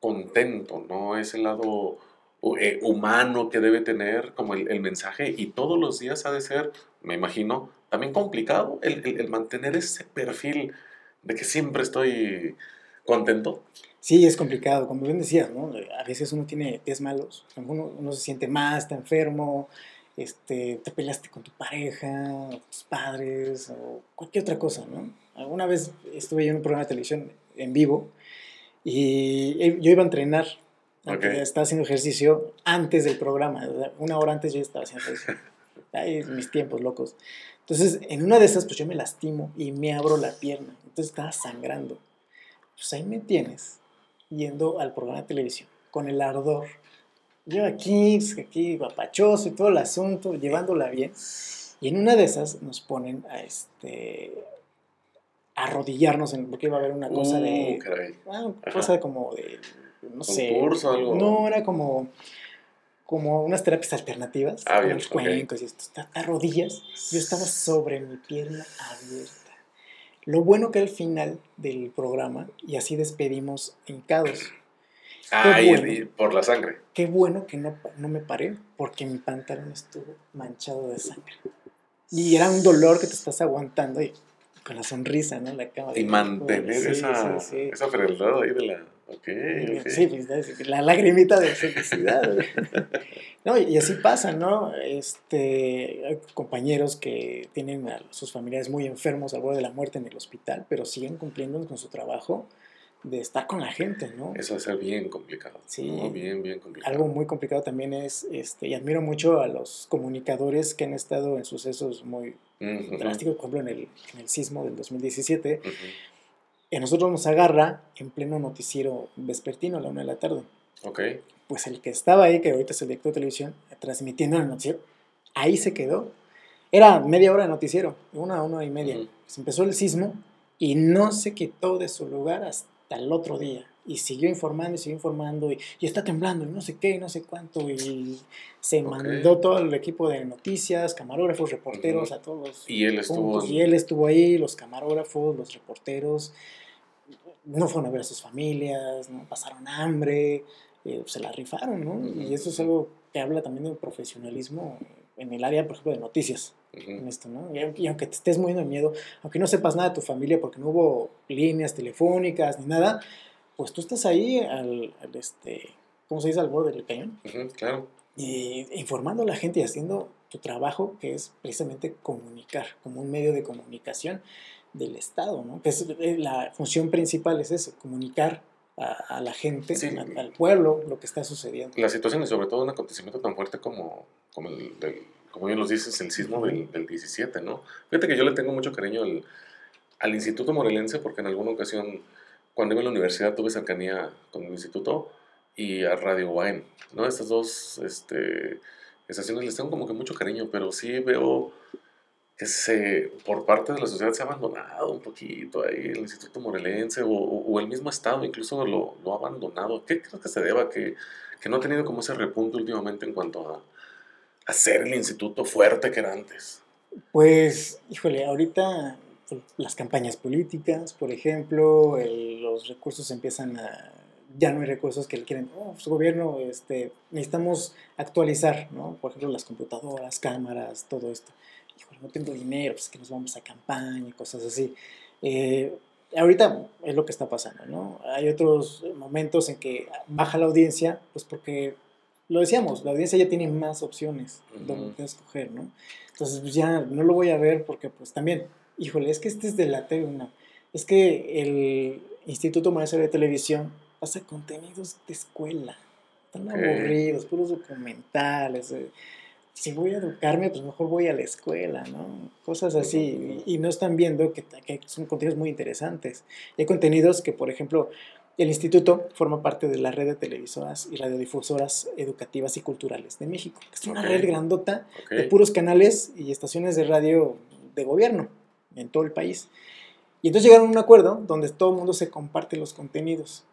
contento, ¿no? Ese lado eh, humano que debe tener como el, el mensaje y todos los días ha de ser, me imagino, también complicado el, el- el mantener ese perfil de que siempre estoy contento. Sí, es complicado, como bien decías, ¿no? A veces uno tiene días malos, uno, uno se siente más, está enfermo, este, te peleaste con tu pareja, tus padres, o cualquier otra cosa, ¿no? Alguna vez estuve yo en un programa de televisión en vivo y eh, yo iba a entrenar, Ok. estaba haciendo ejercicio antes del programa, una hora antes yo estaba haciendo ejercicio. Ay, mis tiempos locos. Entonces, en una de esas, pues yo me lastimo y me abro la pierna. Entonces estaba sangrando. Pues ahí me tienes, yendo al programa de televisión, con el ardor. Yo aquí, pues, aquí, guapachoso y todo el asunto, llevándola bien. Y en una de esas nos ponen a este arrodillarnos, en, porque iba a haber una cosa de. Uh, caray. ah, una Ajá. cosa como de. No sé. ¿Concurso, algo? No, era como. Como unas terapias alternativas. Ah, con bien, los cuencos y esto. Está a rodillas. Yo estaba sobre mi pierna abierta. Lo bueno que al final del programa, y así despedimos hincados. Ah, bueno. y por la sangre. Qué bueno que no, no me paré, porque mi pantalón estuvo manchado de sangre. Y era un dolor que te estás aguantando y con la sonrisa, ¿no? La cámara. Y mantener Sí, esa, sí, sí. esa frialdad ahí de la... Ok, ok. Sí, pues, es la lagrimita de felicidad. no, y así pasa, ¿no? Este, hay compañeros que tienen a sus familiares muy enfermos al borde de la muerte en el hospital, pero siguen cumpliendo con su trabajo de estar con la gente, ¿no? Eso ser bien complicado. Sí. ¿no? Bien, bien complicado. Algo muy complicado también es, este, y admiro mucho a los comunicadores que han estado en sucesos muy Ujú, drásticos, por ejemplo, en el, en el sismo del 2017. ujú. Y a nosotros nos agarra en pleno noticiero vespertino a la una de la tarde. Ok. Pues el que estaba ahí, que ahorita es el director de televisión, transmitiendo el noticiero, ahí se quedó. Era media hora de noticiero, una, una y media. Ujú. Se empezó el sismo y no se quitó de su lugar hasta el otro día. Y siguió informando y siguió informando y, y está temblando y no sé qué y no sé cuánto. Y se Ok. mandó todo el equipo de noticias, camarógrafos, reporteros, Ujú. a todos los Y él estuvo... Y él estuvo ahí, los camarógrafos, los reporteros. No fueron a ver a sus familias, ¿no? pasaron hambre, eh, se la rifaron, ¿no? Y eso es algo que habla también del profesionalismo en el área, por ejemplo, de noticias en Ujú. esto, ¿no? Y aunque, te estés muriendo de miedo, aunque no sepas nada de tu familia porque no hubo líneas telefónicas ni nada, pues tú estás ahí al, al, este, ¿cómo se dice? Al borde del cañón, Claro. y informando a la gente y haciendo tu trabajo, que es precisamente comunicar, como un medio de comunicación del Estado, ¿no? Que es, eh, la función principal es eso, comunicar a, a la gente, Sí. a- al pueblo, lo que está sucediendo. La situación y sobre todo un acontecimiento tan fuerte como, como el del, como bien los dices, el sismo del, del 17, ¿no? Fíjate que yo le tengo mucho cariño al, al Instituto Morelense porque en alguna ocasión, cuando iba a la universidad, tuve cercanía con el instituto y a Radio UAM, ¿no? Estas dos este, estaciones les tengo como que mucho cariño, pero sí veo se, por parte de la sociedad se ha abandonado un poquito ahí el Instituto Morelense o, o- el mismo Estado incluso lo, ha abandonado. ¿Qué crees que se deba? Que, que no ha tenido como ese repunte últimamente en cuanto a, a ser el instituto fuerte que era antes. Pues, híjole, ahorita pues, las campañas políticas, por ejemplo, los recursos empiezan a... Ya no hay recursos que le quieren, oh, su gobierno, este, necesitamos actualizar, ¿no? Por ejemplo, las computadoras, cámaras, todo esto. Híjole, no tengo dinero, pues que nos vamos a campaña y cosas así. Eh, ahorita es lo que está pasando, ¿no? Hay otros momentos en que baja la audiencia, pues porque lo decíamos, la audiencia ya tiene más opciones donde escoger, ¿no? Entonces, pues ya no lo voy a ver porque, pues también, híjole, es que este es de la TV, es que el Instituto Municipal de Televisión pasa contenidos de escuela, están aburridos, puros documentales. Eh, si voy a educarme, pues mejor voy a la escuela, ¿no? Cosas así. Y, no están viendo que, que, son contenidos muy interesantes. hay contenidos que, por ejemplo, el instituto forma parte de la red de televisoras y radiodifusoras educativas y culturales de México. Es una red grandota de puros canales y estaciones de radio de gobierno en todo el país. Y entonces llegaron a un acuerdo donde todo el mundo se comparte los contenidos.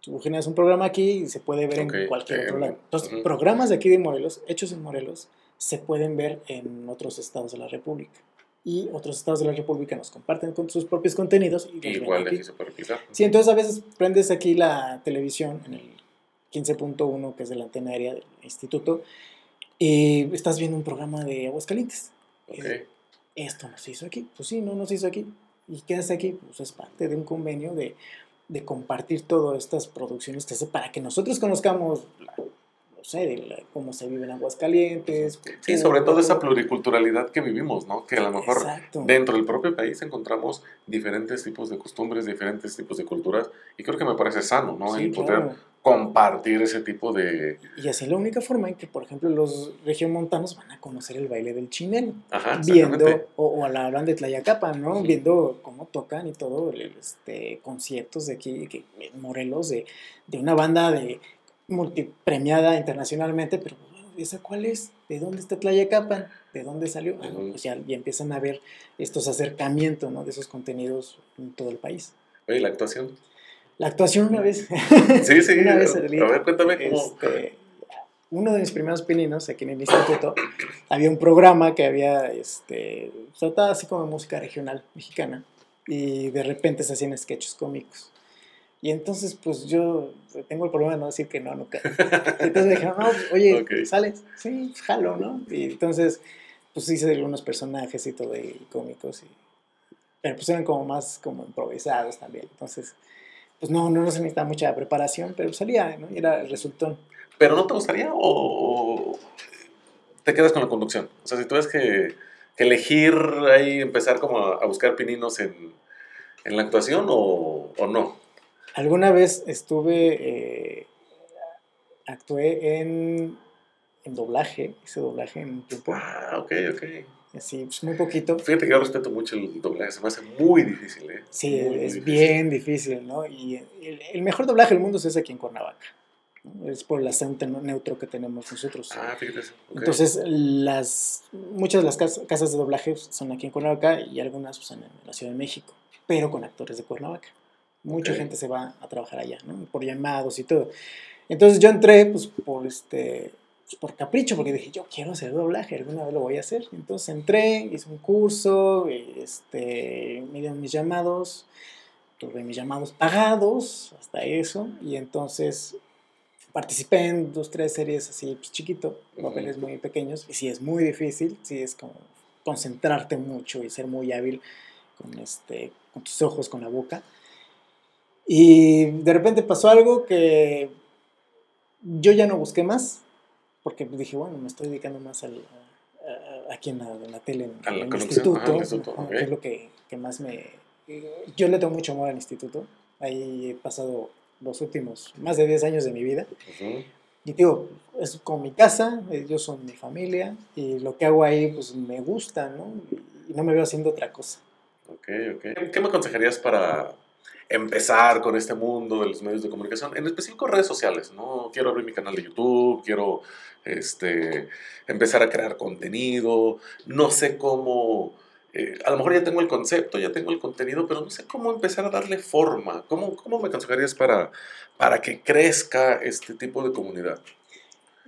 Tú generas un programa aquí y se puede ver en cualquier otro lado. Entonces, programas de aquí de Morelos, hechos en Morelos, se pueden ver en otros estados de la República. Y otros estados de la República nos comparten con sus propios contenidos. Y Igual de aquí se puede Sí, entonces a veces prendes aquí la televisión en el 15.1, que es de la antena aérea del instituto, y estás viendo un programa de Aguascalientes. Okay. Esto no se hizo aquí. Pues sí, no nos hizo aquí. ¿Y qué hace aquí? Pues es parte de un convenio de, de compartir todas estas producciones que hace para que nosotros conozcamos no sé, cómo se vive en Aguascalientes. Sí, sobre todo esa pluriculturalidad que vivimos, ¿no? Que a lo mejor dentro del propio país encontramos diferentes tipos de costumbres, diferentes tipos de culturas, y creo que me parece sano, ¿no? el poder compartir ese tipo de... Y así es la única forma en que, por ejemplo, los regiomontanos van a conocer el baile del chinelo. Ajá, viendo, o, a la banda de Tlayacapa, ¿no? Viendo cómo tocan y todo, este, conciertos de aquí, que, Morelos, de, de una banda de multipremiada internacionalmente, pero ¿esa cuál es? ¿De dónde está Tlayacapan? ¿De dónde salió? Ah, pues ya, empiezan a ver estos acercamientos ¿no? de esos contenidos en todo el país. Oye, la actuación. La actuación una vez. Sí, sí. una vez a ver, cuéntame cómo. Este, uno de mis primeros pininos aquí en el instituto, había un programa que había, este, trataba así como música regional mexicana y de repente se hacían sketches cómicos. Y entonces, pues yo tengo el problema de no decir que no, nunca. Entonces me dijeron, no, pues, oye, ¿sales? Sí, pues, jalo, ¿no? Y entonces, pues hice algunos personajes y todo, y cómicos, y, pero pues eran como más como improvisados también. Entonces, pues no, no, se necesitaba mucha preparación, pero salía, ¿no? Y era el resultón. ¿Pero no te gustaría o te quedas con la conducción? O sea, si tuvieras que, que elegir ahí, empezar como a, buscar pininos en, en la actuación o, o no. Alguna vez estuve, eh, actué en, en, doblaje, hice doblaje en un tiempo. Ah, ok, ok. Sí, pues muy poquito. Fíjate que yo respeto mucho el doblaje, se me hace muy difícil, ¿eh? Sí, es bien difícil, ¿no? Y el, mejor doblaje del mundo es ese aquí en Cuernavaca. Es por el acento neutro que tenemos nosotros. Ah, fíjate eso. Entonces, las, muchas de las casas, de doblaje son aquí en Cuernavaca y algunas pues, en la Ciudad de México, pero con actores de Cuernavaca. Mucha gente se va a trabajar allá, ¿no? Por llamados y todo. Entonces yo entré, pues, por este, por capricho, porque dije, yo quiero hacer doblaje, alguna vez lo voy a hacer. Entonces entré, hice un curso, este, me dieron mis llamados, tuve mis llamados pagados, hasta eso, y entonces participé en dos, tres series así, pues, chiquito, papeles muy pequeños, y sí es muy difícil, sí es como concentrarte mucho y ser muy hábil con, este, con tus ojos, con la boca. Y de repente pasó algo que yo ya no busqué más, porque dije, bueno, me estoy dedicando más al, aquí en la, tele, en, el instituto, que es lo que, que, más me... Yo le tengo mucho amor al instituto, ahí he pasado los últimos más de 10 años de mi vida. Y digo, es como mi casa, ellos son mi familia, y lo que hago ahí, pues me gusta, ¿no? Y no me veo haciendo otra cosa. Ok, ok. ¿Qué me aconsejarías para empezar con este mundo de los medios de comunicación, en específico redes sociales, ¿no? Quiero abrir mi canal de YouTube, quiero este, empezar a crear contenido, no sé cómo, eh, a lo mejor ya tengo el concepto, ya tengo el contenido, pero no sé cómo empezar a darle forma. ¿Cómo, cómo me aconsejarías para, para que crezca este tipo de comunidad?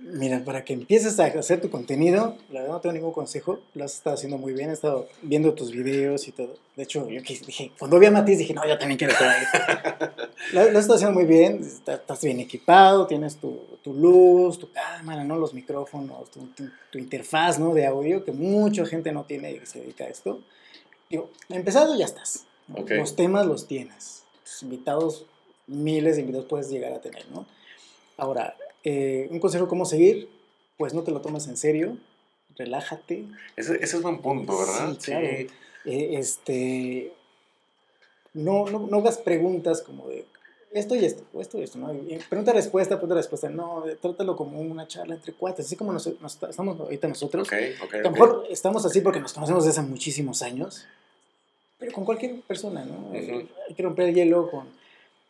Mira, para que empieces a hacer tu contenido, la verdad no tengo ningún consejo, lo has estado haciendo muy bien, he estado viendo tus videos y todo. De hecho, yo dije, cuando vi a Matiz dije, no, yo también quiero estar ahí. lo, lo, has estado haciendo muy bien, estás bien equipado, tienes tu, tu, luz, tu cámara, ¿no? Los micrófonos, tu, tu, interfaz, ¿no? De audio, que mucha gente no tiene y se dedica a esto. Digo, empezado ya estás. Los temas los tienes. Tus invitados, miles de invitados puedes llegar a tener, ¿no? Ahora, Eh, un consejo cómo seguir, pues no te lo tomes en serio, relájate. Ese, ese es buen punto, ¿verdad? Sí, claro. Eh, este, no, no, no hagas preguntas como de esto y esto, o esto y esto, ¿no? Pregunta-respuesta, pregunta-respuesta. No, trátalo como una charla entre cuates, así como nos, estamos ahorita nosotros. Okay, okay, a lo mejor estamos así porque nos conocemos desde hace muchísimos años, pero con cualquier persona, ¿no? Hay que romper el hielo con...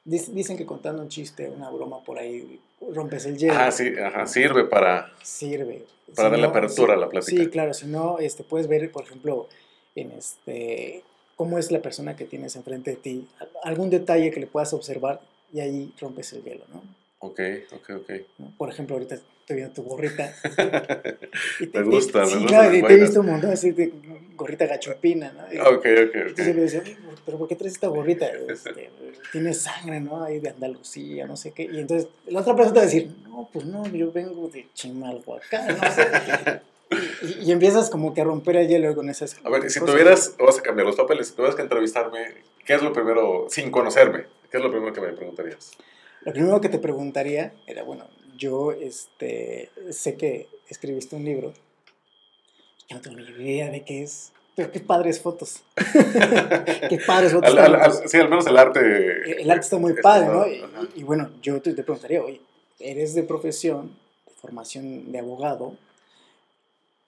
Dicen que contando un chiste, una broma por ahí, rompes el hielo. Ah, sí, ajá, sirve para... Sirve. Para darle apertura a la plática. Sí, claro, si no, este, puedes ver, por ejemplo, en este cómo es la persona que tienes enfrente de ti, algún detalle que le puedas observar y ahí rompes el hielo, ¿no? Ok, ok, ok. Por ejemplo, ahorita estoy viendo tu gorrita. y te, me gusta, sí, claro, y te he visto un montón así de gorrita gachupina, ¿no? ok, ok, ok. Entonces me decía, pero ¿por qué traes esta gorrita? Este, tiene sangre, ¿no? Ahí de Andalucía, no sé qué. Y entonces la otra persona te va a decir, no, pues no, yo vengo de Chimalhuacán, no sé. Y, empiezas como que a romper el hielo con esas A ver, si tuvieras, vamos a cambiar los papeles, si tuvieras que entrevistarme, ¿qué es lo primero, sin conocerme, qué es lo primero que me preguntarías? Lo primero que te preguntaría era, bueno, yo este, sé que escribiste un libro, yo no tengo ni idea de qué es, pero qué padres fotos. qué padres fotos. sí, al menos el arte. El arte está muy padre, ¿no? Y, bueno, yo te, te preguntaría, oye, eres de profesión, de formación de abogado,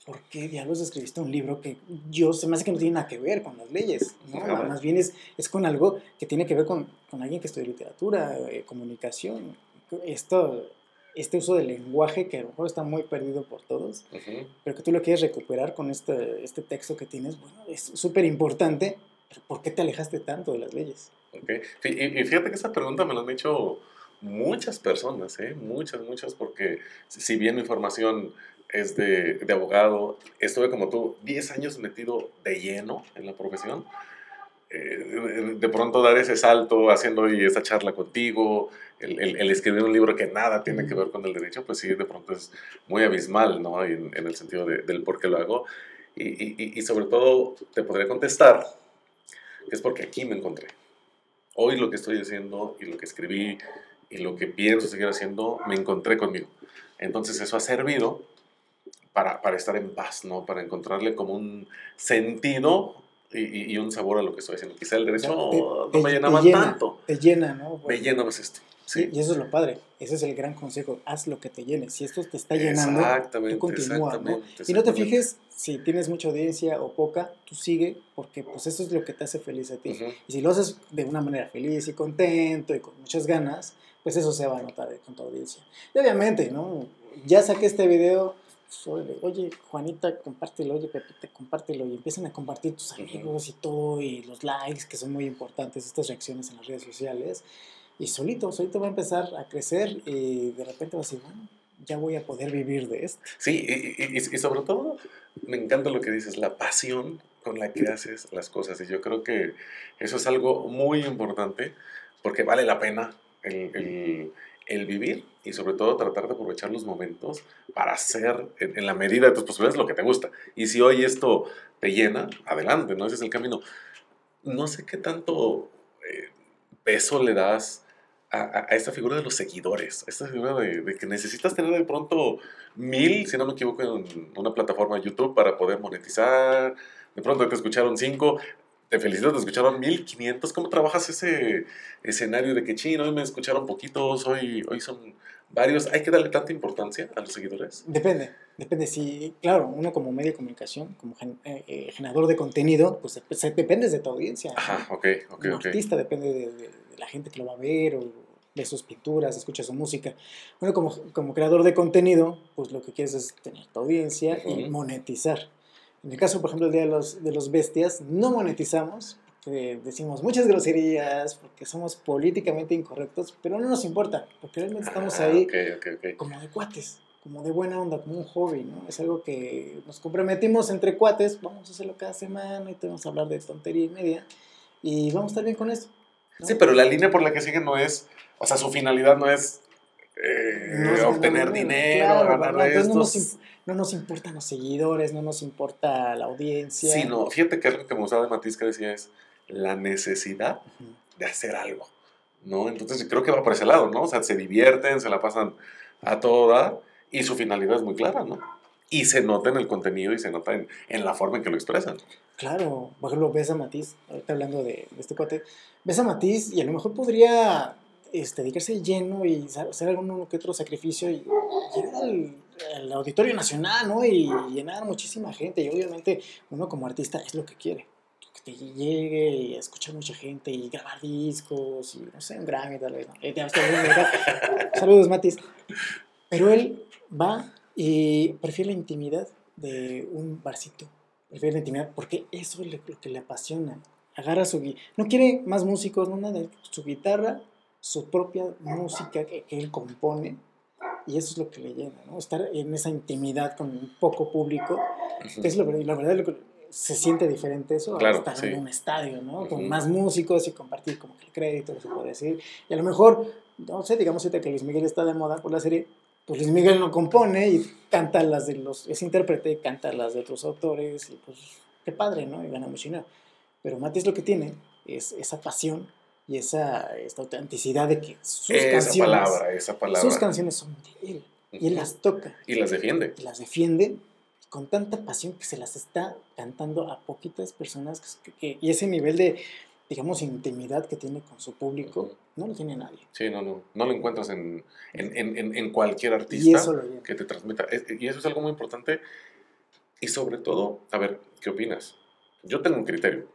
¿por qué diablos escribiste un libro que yo se me hace que no tiene nada que ver con las leyes? ¿no? Más bien es, es, con algo que tiene que ver con, con alguien que estudia literatura, eh, comunicación. Esto, este uso del lenguaje que a lo mejor está muy perdido por todos, pero que tú lo quieres recuperar con este, este texto que tienes, bueno, es súper importante, pero ¿por qué te alejaste tanto de las leyes? Okay. Y, y, fíjate que esa pregunta me la han hecho muchas personas, ¿eh? muchas, muchas, porque si bien mi formación es de, de, abogado. Estuve como tú 10 años metido de lleno en la profesión. Eh, de pronto dar ese salto haciendo hoy esta charla contigo, el, el, escribir un libro que nada tiene que ver con el derecho, pues sí, de pronto es muy abismal, ¿no? En, en el sentido de, del por qué lo hago. Y, y, y sobre todo te podría contestar que es porque aquí me encontré. Hoy lo que estoy haciendo y lo que escribí y lo que pienso seguir haciendo, me encontré conmigo. Entonces eso ha servido para, para, estar en paz, ¿no? Para encontrarle como un sentido y, y, un sabor a lo que estoy haciendo. Quizá el derecho no me llenaba tanto. Te llena, ¿no? me llena más esto. Sí. Y eso es lo padre. Ese es el gran consejo. Haz lo que te llene. Si esto te está llenando, tú continúa, ¿no? Y no te fijes si tienes mucha audiencia o poca, tú sigue porque pues eso es lo que te hace feliz a ti. Y si lo haces de una manera feliz y contento y con muchas ganas, pues eso se va a notar con tu audiencia. Y obviamente, ¿no? Ya saqué este video, oye, Juanita, compártelo, oye, Pepita, compártelo, y empiezan a compartir tus amigos y todo, y los likes, que son muy importantes, estas reacciones en las redes sociales, y solito, solito va a empezar a crecer, y de repente va a decir, bueno, ya voy a poder vivir de esto. Sí, y, y, sobre todo, me encanta lo que dices, la pasión con la que haces las cosas, y yo creo que eso es algo muy importante, porque vale la pena el el vivir y sobre todo tratar de aprovechar los momentos para hacer en, la medida de tus posibilidades lo que te gusta. Y si hoy esto te llena, adelante, ¿no? Ese es el camino. No sé qué tanto eh, peso le das a, esta figura de los seguidores, a esta figura de, que necesitas tener de pronto mil, si no me equivoco, en una plataforma de YouTube para poder monetizar. De pronto te escucharon cinco, te felicito, te escucharon 1500. ¿Cómo trabajas ese escenario de que chino, hoy me escucharon poquitos, hoy, hoy son varios? ¿Hay que darle tanta importancia a los seguidores? Depende, depende. Si, claro, uno como medio de comunicación, como eh, eh, generador de contenido, pues depende de tu audiencia. Ajá, ok, ok, como artista depende de, la gente que lo va a ver o de sus pinturas, escucha su música. Bueno, como, como creador de contenido, pues lo que quieres es tener tu audiencia y monetizar. En el caso, por ejemplo, de los, de los Bestias, no monetizamos, porque decimos muchas groserías, porque somos políticamente incorrectos, pero no nos importa, porque realmente estamos ah, ahí como de cuates, como de buena onda, como un hobby, ¿no? Es algo que nos comprometimos entre cuates, vamos a hacerlo cada semana y te vamos a hablar de tontería y media, y vamos a estar bien con eso. Sí, pero la línea por la que siguen no es, o sea, su finalidad no es eh, obtener dinero, ganar estos no nos importan los seguidores, no nos importa la audiencia. Sí, no, fíjate que algo que me gustaba de Matiz que decía es la necesidad de hacer algo, ¿no? Entonces creo que va por ese lado, ¿no? O sea, se divierten, se la pasan a toda y su finalidad es muy clara, ¿no? Y se nota en el contenido y se nota en, en la forma en que lo expresan. Claro, por ejemplo, ves a Matiz, ahorita hablando de, de este cuate, ves a Matiz y a lo mejor podría este, dedicarse lleno y hacer algún que otro sacrificio y llegar al, al, Auditorio Nacional, ¿no? Y llenar muchísima gente. Y obviamente uno como artista es lo que quiere. Que te llegue y escuchar mucha gente y grabar discos y no sé, un Grammy tal vez. ¿no? Eh, Saludos, Matiz. Pero él va y prefiere la intimidad de un barcito prefiere la intimidad porque eso es lo que le apasiona. Agarra su no quiere más músicos, no nada, su guitarra, su propia música que, él compone y eso es lo que le llena, ¿no? Estar en esa intimidad con un poco público, es lo, la verdad lo que se siente diferente eso a estar en un estadio, ¿no? Con más músicos y compartir como que el crédito, se puede decir. Y a lo mejor, no sé, digamos ahorita que Luis Miguel está de moda por la serie, pues Luis Miguel no compone y canta las de los, es intérprete, canta las de otros autores y pues qué padre, ¿no? Y gana mucho dinero. Pero Mati lo que tiene es esa pasión y esa esta autenticidad de que sus esa canciones, palabra, esa palabra. sus canciones son de él y él las toca y las defiende. Y las defiende con tanta pasión que se las está cantando a poquitas personas que, que, y ese nivel de digamos, intimidad que tiene con su público, no lo tiene nadie. Sí, no, no. No lo encuentras en, en, en, en cualquier artista que te transmita. Y eso es algo muy importante. Y sobre todo, a ver, ¿qué opinas? Yo tengo un criterio.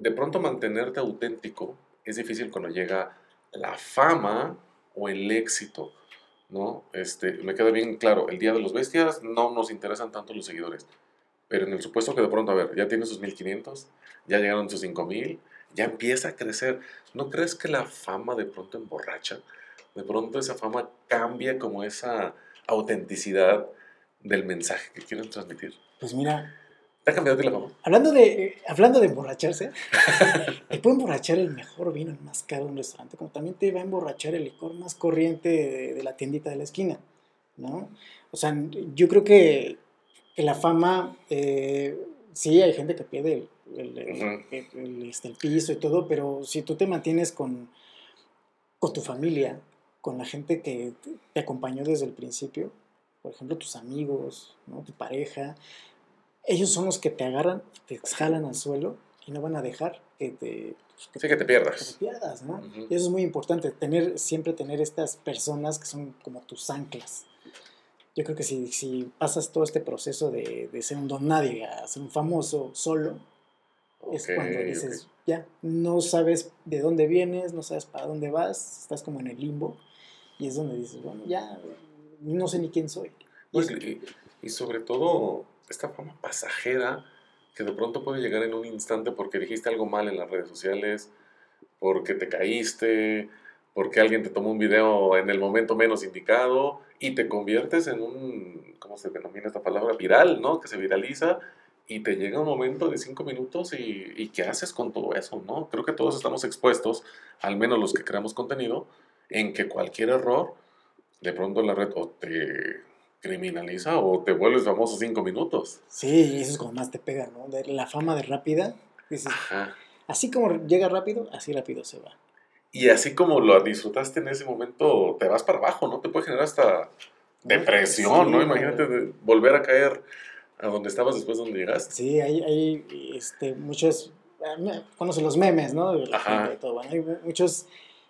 De pronto mantenerte auténtico es difícil cuando llega la fama o el éxito, ¿no? Este, me queda bien claro, el Día de los Bestias no nos interesan tanto los seguidores, pero en el supuesto que de pronto, a ver, ya tiene sus 1500, ya llegaron sus 5000, ya empieza a crecer. ¿No crees que la fama de pronto emborracha? De pronto esa fama cambia como esa autenticidad del mensaje que quieren transmitir. Pues mira. ¿Te ha cambiado la fama? Hablando de, hablando de emborracharse, te puede emborrachar el mejor vino, el más caro de un restaurante, como también te va a emborrachar el licor más corriente de, la tiendita de la esquina, ¿no? O sea, yo creo que, que la fama, eh, sí, hay gente que pierde el, este, el, piso y todo, pero si tú te mantienes con, con tu familia, con la gente que te acompañó desde el principio, por ejemplo, tus amigos, ¿no? tu pareja, ellos son los que te agarran, te jalan al suelo y no van a dejar que te, que, te pierdas. Que te pierdas ¿no? Y eso es muy importante, tener, siempre tener estas personas que son como tus anclas. Yo creo que si, si pasas todo este proceso de, de ser un don nadie a ser un famoso solo, es cuando dices, ya, no sabes de dónde vienes, no sabes para dónde vas, estás como en el limbo. Y es donde dices, bueno, ya, no sé ni quién soy. Y, sobre todo, esta fama pasajera que de pronto puede llegar en un instante porque dijiste algo mal en las redes sociales, porque te caíste, porque alguien te tomó un video en el momento menos indicado y te conviertes en un, ¿cómo se denomina esta palabra? Viral, ¿no? Que se viraliza y te llega un momento de cinco minutos y, y, ¿qué haces con todo eso? ¿no? Creo que todos estamos expuestos, al menos los que creamos contenido, en que cualquier error, de pronto la red o te criminaliza o te vuelves famoso cinco minutos. Sí, y eso es como más te pega, ¿no? De la fama de rápida, dices, así como llega rápido, así rápido se va. Y así como lo disfrutaste en ese momento, te vas para abajo, ¿no? Te puede generar hasta depresión, ¿no? Imagínate volver a caer a donde estabas después de donde llegaste. Sí, hay, hay este, muchos, ah, conoce los memes, ¿no? De Ajá. todo. Bueno, hay muchos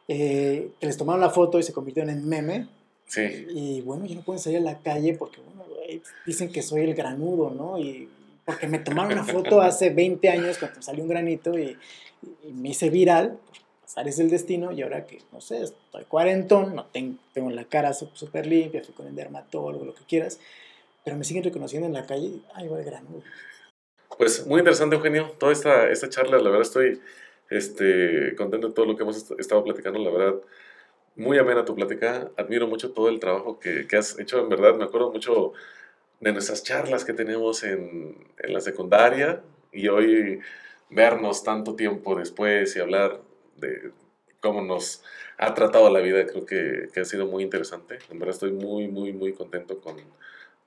eh, que les tomaron la foto y se convirtieron en meme. Sí. Y bueno, ya no pueden salir a la calle porque, bueno, dicen que soy el granudo, ¿no? Y porque me tomaron una foto hace 20 años cuando salió un granito y, me hice viral, pasar es el destino y ahora que, no sé, estoy cuarentón, no tengo, tengo la cara súper limpia, fui con el dermatólogo, lo que quieras pero me siguen reconociendo en la calle, ay, va gran. Pues muy interesante, Eugenio, toda esta, esta charla, la verdad estoy este, contento de todo lo que hemos estado platicando, la verdad, muy amena tu plática, admiro mucho todo el trabajo que, que, has hecho, en verdad, me acuerdo mucho de nuestras charlas que tenemos en, en la secundaria y hoy vernos tanto tiempo después y hablar de cómo nos ha tratado la vida, creo que, que ha sido muy interesante, en verdad estoy muy, muy, muy contento con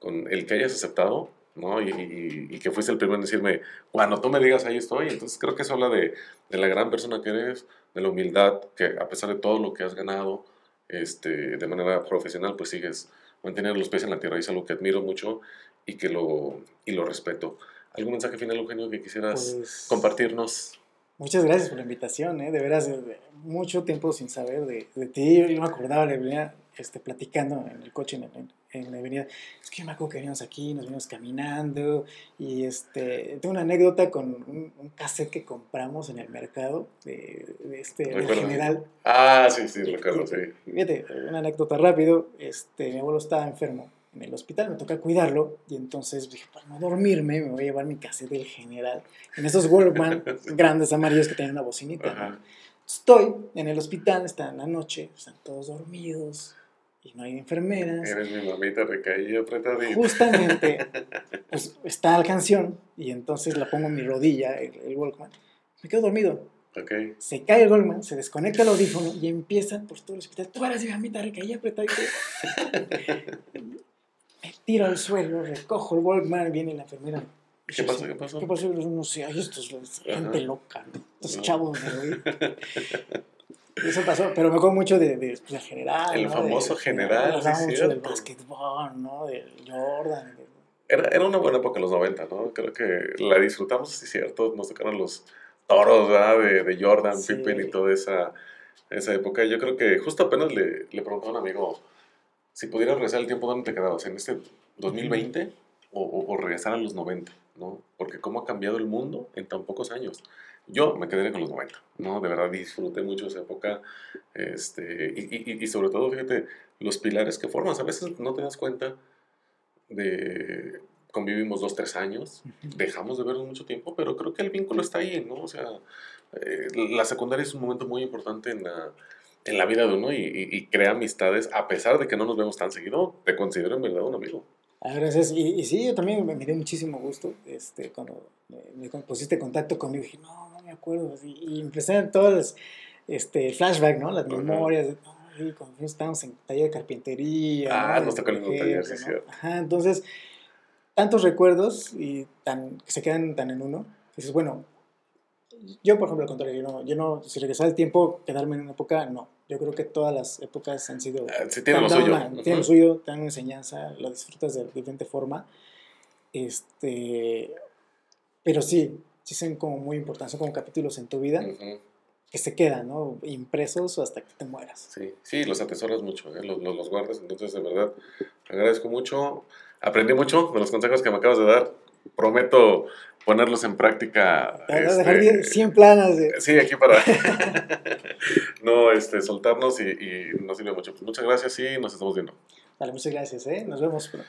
con el que hayas aceptado, ¿no? Y, y, que fuiste el primero en decirme, cuando tú me digas, ahí estoy. Entonces creo que eso habla de, de, la gran persona que eres, de la humildad, que a pesar de todo lo que has ganado, este, de manera profesional, pues sigues manteniendo los pies en la tierra. Y es algo que admiro mucho y que lo, y lo respeto. ¿Algún mensaje final, Eugenio, que quisieras Pues, compartirnos? Muchas gracias por la invitación, ¿eh? de veras, de- de mucho tiempo sin saber de, de ti. Yo no me acordaba, le venía este, platicando en el coche, en, en- en la avenida. Es que yo me acuerdo que veníamos aquí, nos venimos caminando. Y este, tengo una anécdota con un, un cassette que compramos en el mercado de, de este, del general. Ah, sí, sí, recuerdo, sí. Fíjate, una anécdota rápido. Este, mi abuelo estaba enfermo en el hospital, me toca cuidarlo. Y entonces dije, para no dormirme, me voy a llevar mi cassette del general. En esos Walkman grandes amarillos que tienen una bocinita. ¿no? Ajá. Estoy en el hospital, está en la noche, están todos dormidos y no hay enfermeras. Eres mi mamita recaída, apretadita. Justamente, pues está la canción y entonces la pongo en mi rodilla, el, el Walkman. Me quedo dormido. Ok. Se cae el Walkman, se desconecta el audífono y empieza por todo el hospital. Tú eres mi mamita recaída, apretadita. Me tiro al suelo, recojo el Walkman, viene la enfermera. ¿Qué pasó? ¿Qué pasó? ¿Qué pasó? No sé, ay, esto es gente Ajá. loca, ¿no? Estos No. chavos. Y Eso pasó, pero me acuerdo mucho de, de, pues, del general. El ¿no? famoso De- general, sí, mucho del cierto. básquetbol, ¿no? Del Jordan. de- Era, era una buena época los 90, ¿no? Creo que la disfrutamos, sí, cierto. Nos tocaron los toros, ¿verdad? De, de Jordan, Sí. Pippen y toda esa, esa época. Yo creo que justo apenas le, le preguntaba a un amigo si pudieras regresar el tiempo, ¿dónde te quedabas? ¿En este 2020 o, o- o regresar a los 90? ¿no? Porque cómo ha cambiado el mundo en tan pocos años. Yo me quedaría con los 90, ¿no? De verdad disfruté mucho esa época. Este, y, y- y sobre todo, fíjate, los pilares que formas. A veces no te das cuenta de... Convivimos dos, tres años, dejamos de vernos mucho tiempo, pero creo que el vínculo está ahí, ¿no? O sea, eh, la secundaria es un momento muy importante en la, en la vida de uno y, y- y crea amistades, a pesar de que no nos vemos tan seguido, te considero en verdad un amigo. Ah, gracias. Y, y sí, yo también me, me dio muchísimo gusto este, cuando me, me pusiste contacto conmigo. Dije, no me acuerdo. Y, y empecé a todas las este, flashback, ¿no? Las memorias. De, sí, cuando estábamos en taller de carpintería. Ah, ¿no? nos tocó el mismo taller, sí, cierto. ¿no? Ajá, entonces, tantos recuerdos y tan, que se quedan tan en uno. Dices, bueno, yo, por ejemplo, al contrario, yo no, yo no, si regresara el tiempo, quedarme en una época, no. Yo creo que todas las épocas han sido Ah, Sí, tiene lo suyo. una- Ujú. tiene lo suyo, te dan una enseñanza, lo disfrutas de diferente forma. Este, pero sí, sí son como muy importantes, son como capítulos en tu vida Ujú. que se quedan, ¿no? Impresos hasta que te mueras. Sí, sí, los atesoras mucho, ¿eh? los, los, los guardas. Entonces, de verdad, agradezco mucho. Aprendí mucho de los consejos que me acabas de dar. Prometo ponerlos en práctica. Te a dejar este, 100 planas de... Sí, aquí para no este, soltarnos y, y nos sirve mucho. Pues muchas gracias y nos estamos viendo. Vale, muchas gracias, ¿eh? Nos vemos pronto.